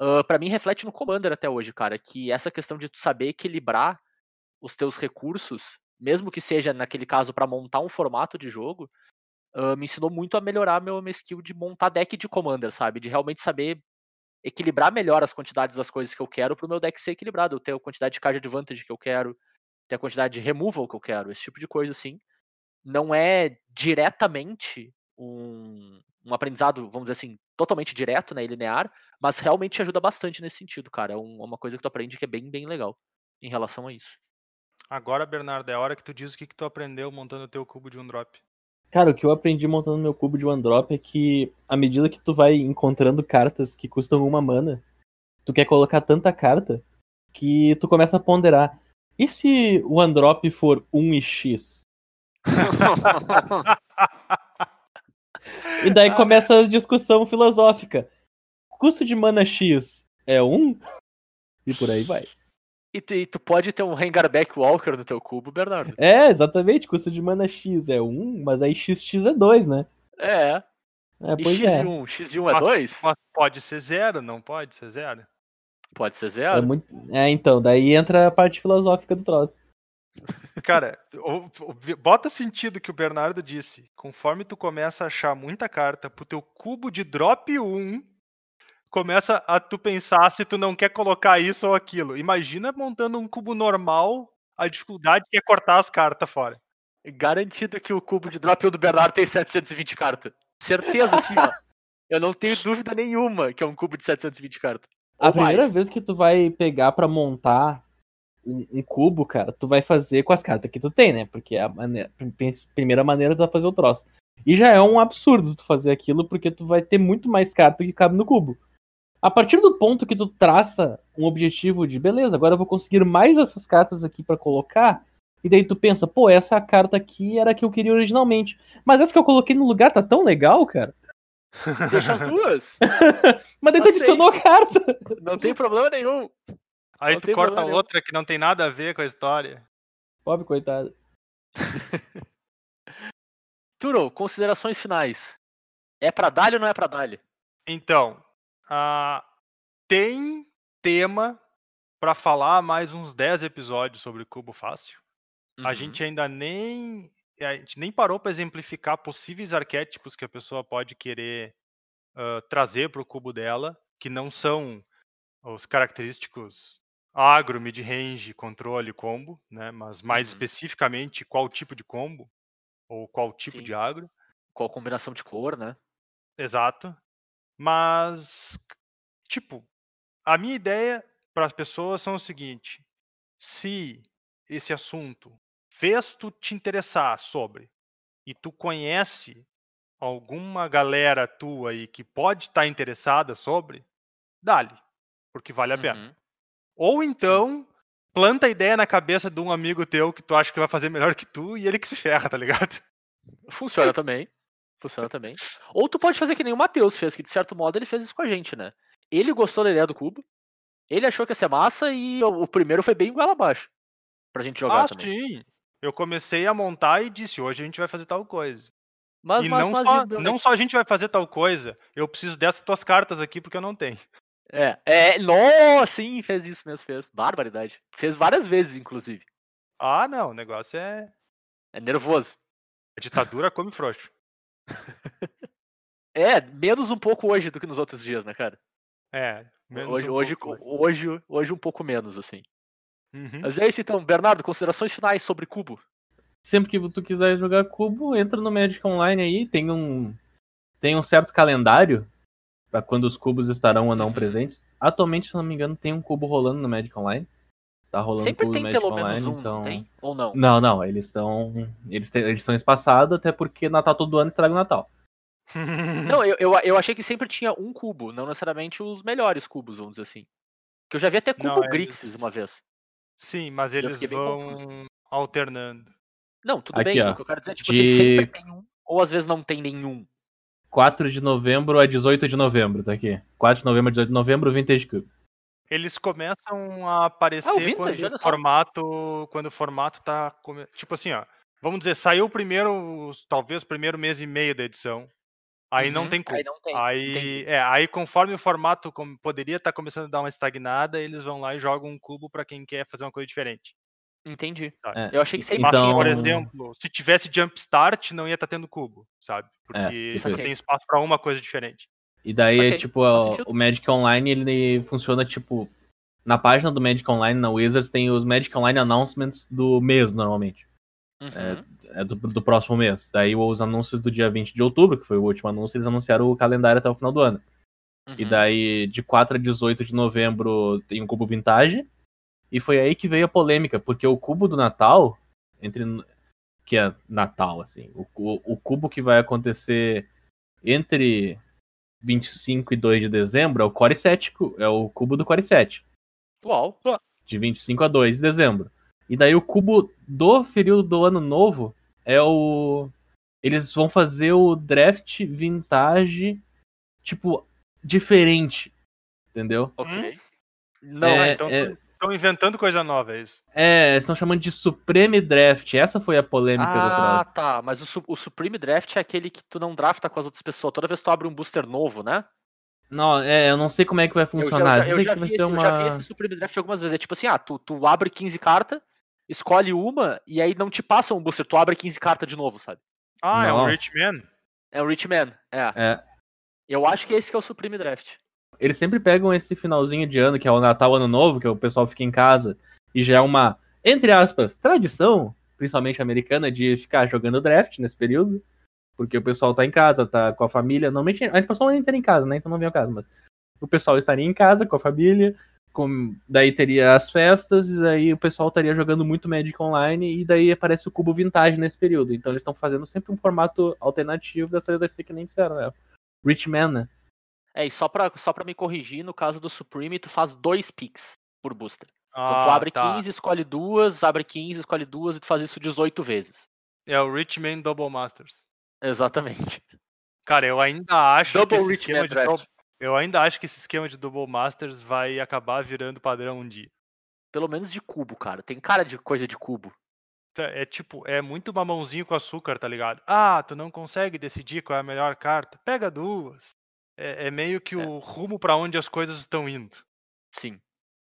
Uh, para mim, reflete no Commander até hoje, cara, que essa questão de tu saber equilibrar os teus recursos, mesmo que seja naquele caso para montar um formato de jogo, uh, me ensinou muito a melhorar meu, meu skill de montar deck de Commander, sabe? De realmente saber equilibrar melhor as quantidades das coisas que eu quero pro meu deck ser equilibrado. Ter a quantidade de card advantage que eu quero, ter a quantidade de removal que eu quero, esse tipo de coisa assim. Não é diretamente um, um aprendizado, vamos dizer assim, totalmente direto, né, e linear, mas realmente te ajuda bastante nesse sentido, cara. É um- uma coisa que tu aprende que é bem, bem legal em relação a isso. Agora, Bernardo, é a hora que tu diz o que, que tu aprendeu montando o teu cubo de um drop. Cara, o que eu aprendi montando meu cubo de One Drop é que à medida que tu vai encontrando cartas que custam uma mana, tu quer colocar tanta carta que tu começa a ponderar. E se o One Drop for 1 e X? E daí começa a discussão filosófica. Custo de mana X é 1? E por aí vai. e, tu, e tu pode ter um Rengarback Walker no teu cubo, Bernardo. É, exatamente, custo de mana X é 1, mas aí XX é 2, né? É. É, E pois é. X1? X1 é Mas- 2? Mas pode ser zero, não pode ser zero? Pode ser É, zero. muito... é, então, daí entra a parte filosófica do troço. Cara, o- o- bota sentido que o Bernardo disse. Conforme tu começa a achar muita carta pro teu cubo de drop 1, começa a tu pensar se tu não quer colocar isso ou aquilo. Imagina montando um cubo normal, a dificuldade que é cortar as cartas fora. Garantido que o cubo de drop 1 do Bernardo tem 720 cartas. Certeza, sim, ó. Eu não tenho dúvida nenhuma que é um cubo de 720 cartas. A primeira mais. vez que tu vai pegar pra montar um, um cubo, cara, tu vai fazer com as cartas que tu tem, né? Porque é a maneira, prim- primeira maneira tu vai fazer o troço. E já é um absurdo tu fazer aquilo, porque tu vai ter muito mais carta que cabe no cubo. A partir do ponto que tu traça um objetivo de, beleza, agora eu vou conseguir mais essas cartas aqui pra colocar, e daí tu pensa, pô, essa carta aqui era a que eu queria originalmente. Mas essa que eu coloquei no lugar tá tão legal, cara. Deixa as duas. Mas daí tu adicionou a carta. Não tem problema nenhum. Aí Não tu corta problema outra que não tem nada a ver com a história. Pobre coitado. Turo, considerações finais. É pra dar ou não é pra dar? Então, ah, tem tema pra falar mais uns 10 episódios sobre cubo fácil. A Uhum. gente ainda nem a gente nem parou para exemplificar possíveis arquétipos que a pessoa pode querer ah, trazer para o cubo dela, que não são os característicos agro, mid-range, controle, combo, né? Mas mais Uhum. especificamente qual tipo de combo ou qual tipo Sim. de agro. Qual combinação de cor, né? Exato. Mas, tipo, a minha ideia para as pessoas são o seguinte: se esse assunto fez tu te interessar sobre e tu conhece alguma galera tua aí que pode estar interessada sobre, dá-lhe, porque vale a pena. Ou então, planta a ideia na cabeça de um amigo teu que tu acha que vai fazer melhor que tu e ele que se ferra, tá ligado? Funciona também. Funciona também. Ou tu pode fazer que nem o Matheus fez, que de certo modo ele fez isso com a gente, né? Ele gostou da ideia do cubo, ele achou que ia ser massa e o primeiro foi bem goela abaixo. Pra gente jogar ah, também. sim. Eu comecei a montar e disse, hoje a gente vai fazer tal coisa. Mas, e mas, não, mas, só, e- não só a gente vai fazer tal coisa, eu preciso dessas tuas cartas aqui porque eu não tenho. É, é, nossa, sim, fez isso mesmo, fez. Barbaridade. Fez várias vezes, inclusive. Ah, não, o negócio é. É nervoso. A ditadura come frouxo. É, menos um pouco hoje do que nos outros dias, né, cara? É. menos Hoje, um hoje, pouco. hoje, hoje um pouco menos, assim. Uhum. Mas é isso então, Bernardo, considerações finais sobre Cubo. Sempre que tu quiser jogar cubo, entra no Magic Online aí, tem um tem um certo calendário para quando os cubos estarão ou não Uhum. presentes. Atualmente, se não me engano, tem um cubo rolando no Magic Online. Tá rolando Sempre cubo tem no Magic pelo Online, menos um, então não tem? Ou não? Não, não, eles estão eles têm- eles estão espaçados até porque Natal todo ano estraga o Natal. Não, eu, eu, eu achei que sempre tinha um cubo, não necessariamente os melhores cubos, vamos dizer assim. Que eu já vi até cubo Não, eles- Grixis uma vez. Sim, mas eles vão alternando. Não, tudo Aqui, bem, ó, o que eu quero dizer é, tipo, de- assim, sempre tem um, ou às vezes não tem nenhum. 4 de novembro a 18 de novembro, tá aqui. 4 de novembro a 18 de novembro, Vintage Cube. Eles começam a aparecer Ah, Vintage, quando o formato, quando o formato tá, come- tipo assim, ó, vamos dizer, saiu o primeiro, talvez o primeiro mês e meio da edição. Aí não Uhum, tem como. Aí não tem. Aí, é, aí conforme o formato com- poderia estar começando a dar uma estagnada, eles vão lá e jogam um cubo pra quem quer fazer uma coisa diferente. Entendi. É, Eu achei que sempre Mas, Então- por exemplo, se tivesse jump start, não ia estar tendo cubo, sabe? Porque tipo não isso. tem espaço pra uma coisa diferente. E daí, é, tipo, o Magic Online, ele funciona, tipo... Na página do Magic Online, na Wizards, tem os Magic Online Announcements do mês, normalmente. Uhum. É do, do próximo mês. Daí, os anúncios do dia 20 de outubro, que foi o último anúncio, eles anunciaram o calendário até o final do ano. E uhum. daí, de 4 a 18 de novembro, tem um cubo vintage. E foi aí que veio a polêmica, porque o cubo do Natal, entre que é Natal, assim, o, o cubo que vai acontecer entre 25 e 2 de dezembro é o Core 7, cu- é o cubo do Core 7, Uau. de 25 a 2 de dezembro. E daí o cubo do período do ano novo é o eles vão fazer o draft vintage tipo diferente, entendeu? Ok. Não, É, Ah, então é- estão inventando coisa nova, é isso. É, eles estão chamando de Supreme Draft. Essa foi a polêmica do Ah, tá. Mas o, o Supreme Draft é aquele que tu não drafta com as outras pessoas. Toda vez que tu abre um booster novo, né? Não, é, eu não sei como é que vai Eu já- funcionar. Eu já, eu já que vai vi ser esse, eu uma. já vi esse Supreme Draft algumas vezes. É tipo assim, ah, tu, tu abre 15 cartas, escolhe uma, e aí não te passa um booster, tu abre 15 cartas de novo, sabe? Ah, é um Nossa. Rich Man? É o Rich Man. É. É. Eu acho que esse que é o Supreme Draft. Eles sempre pegam esse finalzinho de ano, que é o Natal, Ano Novo, que o pessoal fica em casa, e já é uma, entre aspas, tradição, principalmente americana, de ficar jogando draft nesse período. Porque o pessoal tá em casa, tá com a família. Normalmente a pessoa entra em casa, né? Então não vem ao caso, mas o pessoal estaria em casa com a família. Com... Daí teria as festas, e daí o pessoal estaria jogando muito Magic Online, e daí aparece o cubo vintage nesse período. Então eles estão fazendo sempre um formato alternativo dessa desse que nem disseram, né? Rich Man, né? É, e só pra, só pra me corrigir, no caso do Supreme, tu faz dois picks por booster. Então tu Ah, abre tá. 15, escolhe duas, abre 15, escolhe duas, e tu faz isso 18 vezes. É o Rich Man Double Masters. Exatamente. Cara, eu ainda acho Double que esse Rich esquema Man de Draft. eu ainda acho que esse esquema de Double Masters vai acabar virando padrão um dia. Pelo menos de cubo, cara. Tem cara de coisa de cubo. Tá, É tipo, é muito mamãozinho com açúcar, tá ligado? Ah, tu não consegue decidir qual é a melhor carta? Pega duas. É, é meio que É. o rumo pra onde as coisas estão indo. Sim.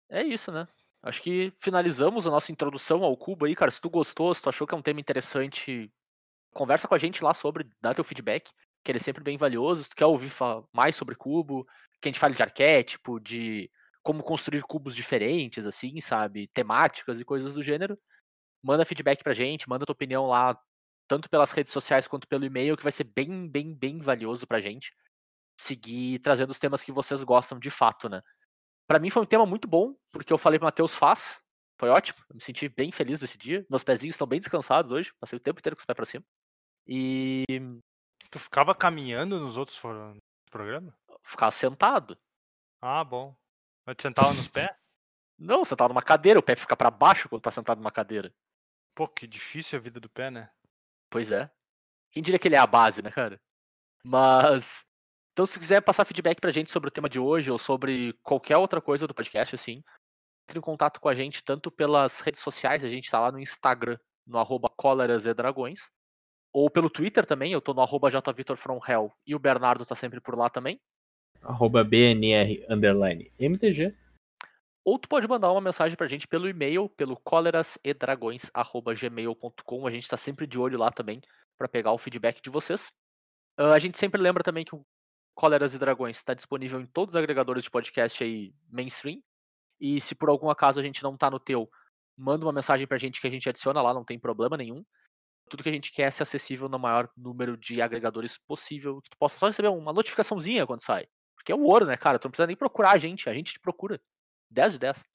É isso, né? Acho que finalizamos a nossa introdução ao cubo aí, cara. Se tu gostou, se tu achou que é um tema interessante, conversa com a gente lá sobre, dá teu feedback, que ele é sempre bem valioso. Se tu quer ouvir mais sobre cubo, que a gente fale de arquétipo, de como construir cubos diferentes, assim, sabe? Temáticas e coisas do gênero, manda feedback pra gente, manda tua opinião lá, tanto pelas redes sociais quanto pelo e-mail, que vai ser bem, bem, bem valioso pra gente seguir trazendo os temas que vocês gostam de fato, né? Pra mim foi um tema muito bom, porque eu falei pro Matheus faz, Foi ótimo. Eu me senti bem feliz nesse dia. Meus pezinhos estão bem descansados hoje. Passei o tempo inteiro com os pés pra cima. E Tu ficava caminhando nos outros programas? ficar sentado. Ah, bom. Mas tu sentava nos pés? Não, sentado numa cadeira, o pé fica pra baixo quando tá sentado numa cadeira. Pô, que difícil a vida do pé, né? Pois é. Quem diria que ele é a base, né, cara? Mas. Então, se quiser passar feedback pra gente sobre o tema de hoje ou sobre qualquer outra coisa do podcast, assim, entre em contato com a gente tanto pelas redes sociais, a gente tá lá no Instagram, no arroba Dragões, ou pelo Twitter também, eu tô no arroba jvitorfromhell e o Bernardo tá sempre por lá também. Arroba BNR underline MTG. Ou tu pode mandar uma mensagem pra gente pelo e-mail, pelo colerasedragões.gmail.com. A gente tá sempre de olho lá também pra pegar o feedback de vocês. Ah, a gente sempre lembra também que o Coleras e Dragões está disponível em todos os agregadores de podcast aí mainstream. E se por algum acaso a gente não tá no teu, manda uma mensagem pra gente que a gente adiciona lá, não tem problema nenhum. Tudo que a gente quer é ser acessível no maior número de agregadores possível, que tu possa só receber uma notificaçãozinha quando sai. Porque é o ouro, né, cara? Tu não precisa nem procurar a gente, a gente te procura. 10 de 10.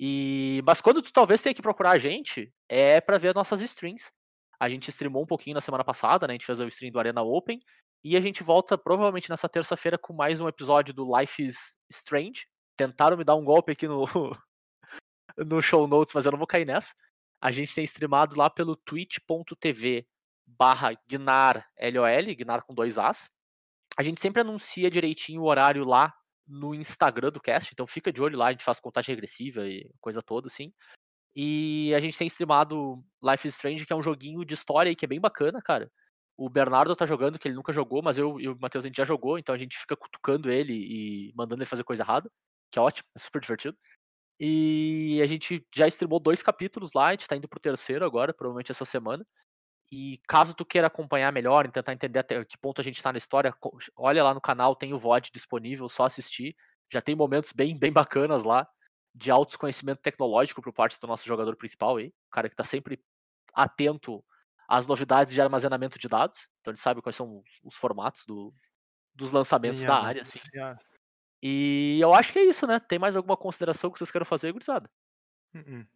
E... Mas quando tu talvez tenha que procurar a gente, é pra ver as nossas streams. A gente streamou um pouquinho na semana passada, né? A gente fez o stream do Arena Open. E a gente volta provavelmente nessa terça-feira com mais um episódio do Life is Strange. Tentaram me dar um golpe aqui no, no show notes, mas eu não vou cair nessa. A gente tem streamado lá pelo twitch.tv barra Gnar LOL, Gnar com dois As. A gente sempre anuncia direitinho o horário lá no Instagram do cast, então fica de olho lá, a gente faz contagem regressiva e coisa toda, assim. E a gente tem streamado Life is Strange, que é um joguinho de história aí que é bem bacana, cara. O Bernardo tá jogando, que ele nunca jogou, mas eu e o Matheus a gente já jogou, então a gente fica cutucando ele e mandando ele fazer coisa errada, que é ótimo, é super divertido. E a gente já streamou dois capítulos lá, a gente tá indo pro terceiro agora, provavelmente essa semana. E caso tu queira acompanhar melhor e tentar entender até que ponto a gente tá na história, olha lá no canal, tem o VOD disponível, só assistir. Já tem momentos bem, bem bacanas lá, de alto conhecimento tecnológico por parte do nosso jogador principal aí, o cara que tá sempre atento às novidades de armazenamento de dados, então ele sabe quais são os, os formatos do- dos lançamentos Minha da área. Assim. Senhora. E eu acho que é isso, né? Tem mais alguma consideração que vocês queiram fazer, gurizada? Hum, hum.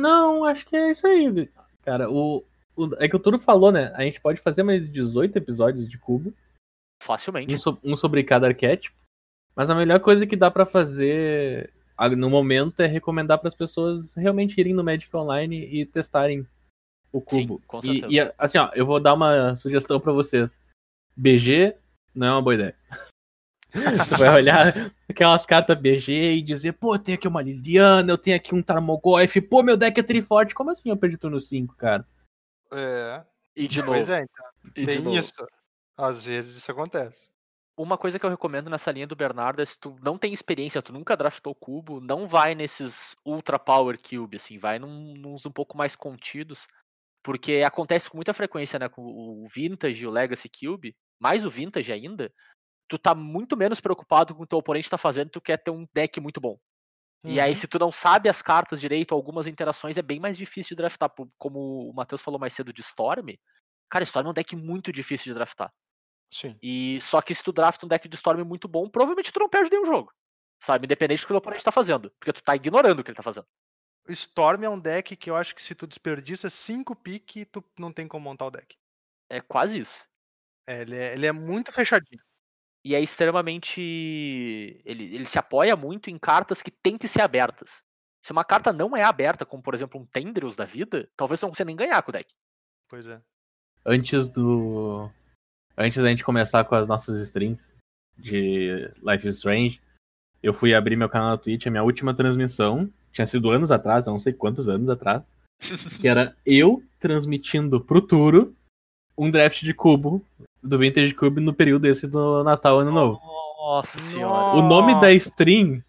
Não, acho que é isso aí, cara. O, o- é que o Turo falou, né? A gente pode fazer mais 18 episódios de cubo, Facilmente. um, so- um sobre cada arquétipo. Mas a melhor coisa que dá pra fazer no momento é recomendar para as pessoas realmente irem no Magic Online e testarem o Sim, cubo. com e, certeza. e, assim, ó, eu vou dar uma sugestão pra vocês. BG não é uma boa ideia. tu vai olhar aquelas cartas BG e dizer, pô, eu tenho aqui uma Liliana, eu tenho aqui um Tarmogoyf, pô, meu deck é triforte. Como assim eu perdi turno 5, cara? É. E de novo. Pois é, então. e Tem novo. isso. Às vezes isso acontece. Uma coisa que eu recomendo nessa linha do Bernardo é se tu não tem experiência, tu nunca draftou cubo, não vai nesses Ultra Power Cube, assim, vai num, nos um pouco mais contidos, porque acontece com muita frequência, né, com o Vintage e o Legacy Cube, mais o Vintage ainda, tu tá muito menos preocupado com o que o teu oponente tá fazendo, tu quer ter um deck muito bom. E aí, Uhum. se tu não sabe as cartas direito, algumas interações, é bem mais difícil de draftar. Como o Matheus falou mais cedo de Storm, cara, Storm é um deck muito difícil de draftar. Sim. E só que se tu drafta um deck de Storm muito bom, provavelmente tu não perde nenhum jogo. Sabe? Independente do que o oponente tá fazendo. Porque tu tá ignorando o que ele tá fazendo. O Storm é um deck que eu acho que se tu desperdiça 5 pique, tu não tem como montar o deck. É quase isso. É, ele, é, ele é muito fechadinho. E é extremamente. Ele, ele se apoia muito em cartas que têm que ser abertas. Se uma carta não é aberta, como por exemplo um Tendrils da vida, talvez não consiga nem ganhar com o deck. Pois é. Antes do. Antes da gente começar com as nossas streams de Life is Strange, eu fui abrir meu canal na Twitch, a minha última transmissão, tinha sido anos atrás, eu não sei quantos anos atrás, que era eu transmitindo pro Turo um draft de cubo do Vintage Cube no período esse do Natal Ano Novo. Nossa senhora. O nome da stream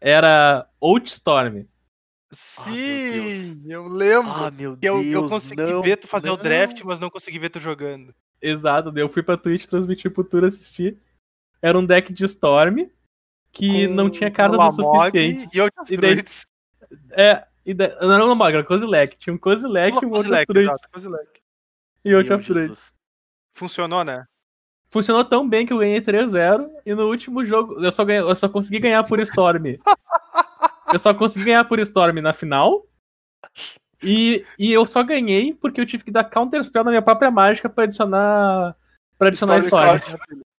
era Outstorm. Ah, Sim, eu lembro. Ah, meu que eu, Deus. eu consegui não, ver tu fazer o não. draft, mas não consegui ver tu jogando. Exato, daí eu fui pra Twitch transmitir pro Turo assistir. Era um deck de Storm que Com não tinha cartas o Lamog suficientes. E E daí-. É, e não era um Lamog, era Kozilek. Tinha um Kozilek, um outro Kozilek, e outro. Jesus. Funcionou, né? Funcionou tão bem que eu ganhei 3-0 e no último jogo eu só, ganhei, eu só consegui ganhar por Storm. Eu só consegui ganhar por Storm na final. E, e eu só ganhei porque eu tive que dar counter spell na minha própria mágica pra adicionar. Pra adicionar história.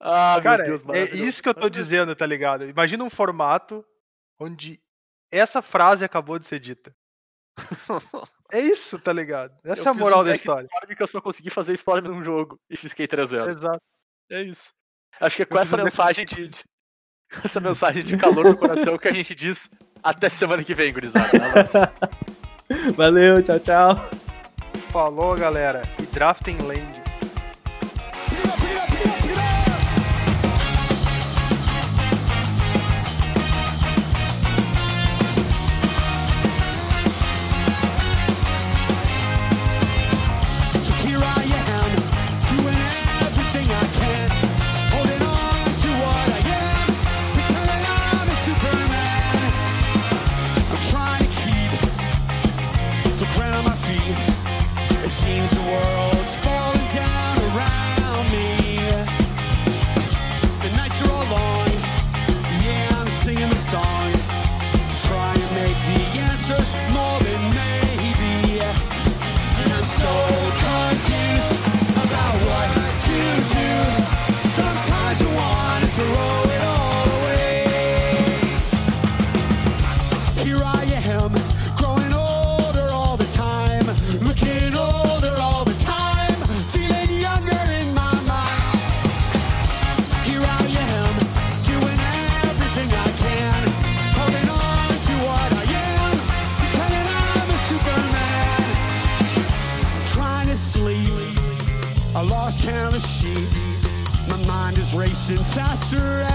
Ah, Cara, meu Deus, é isso que eu tô dizendo, tá ligado? Imagina um formato onde essa frase acabou de ser dita. É isso, tá ligado? Essa Eu é a moral um da história. Que eu só consegui fazer Storm num jogo e fisquei 3-0. Exato. É isso. Acho que é com Eu essa mensagem de, de- com essa mensagem de calor no coração que a gente diz até semana que vem, gurizada. Valeu, tchau, tchau. Falou, galera. E draftem lands. since I surrendered.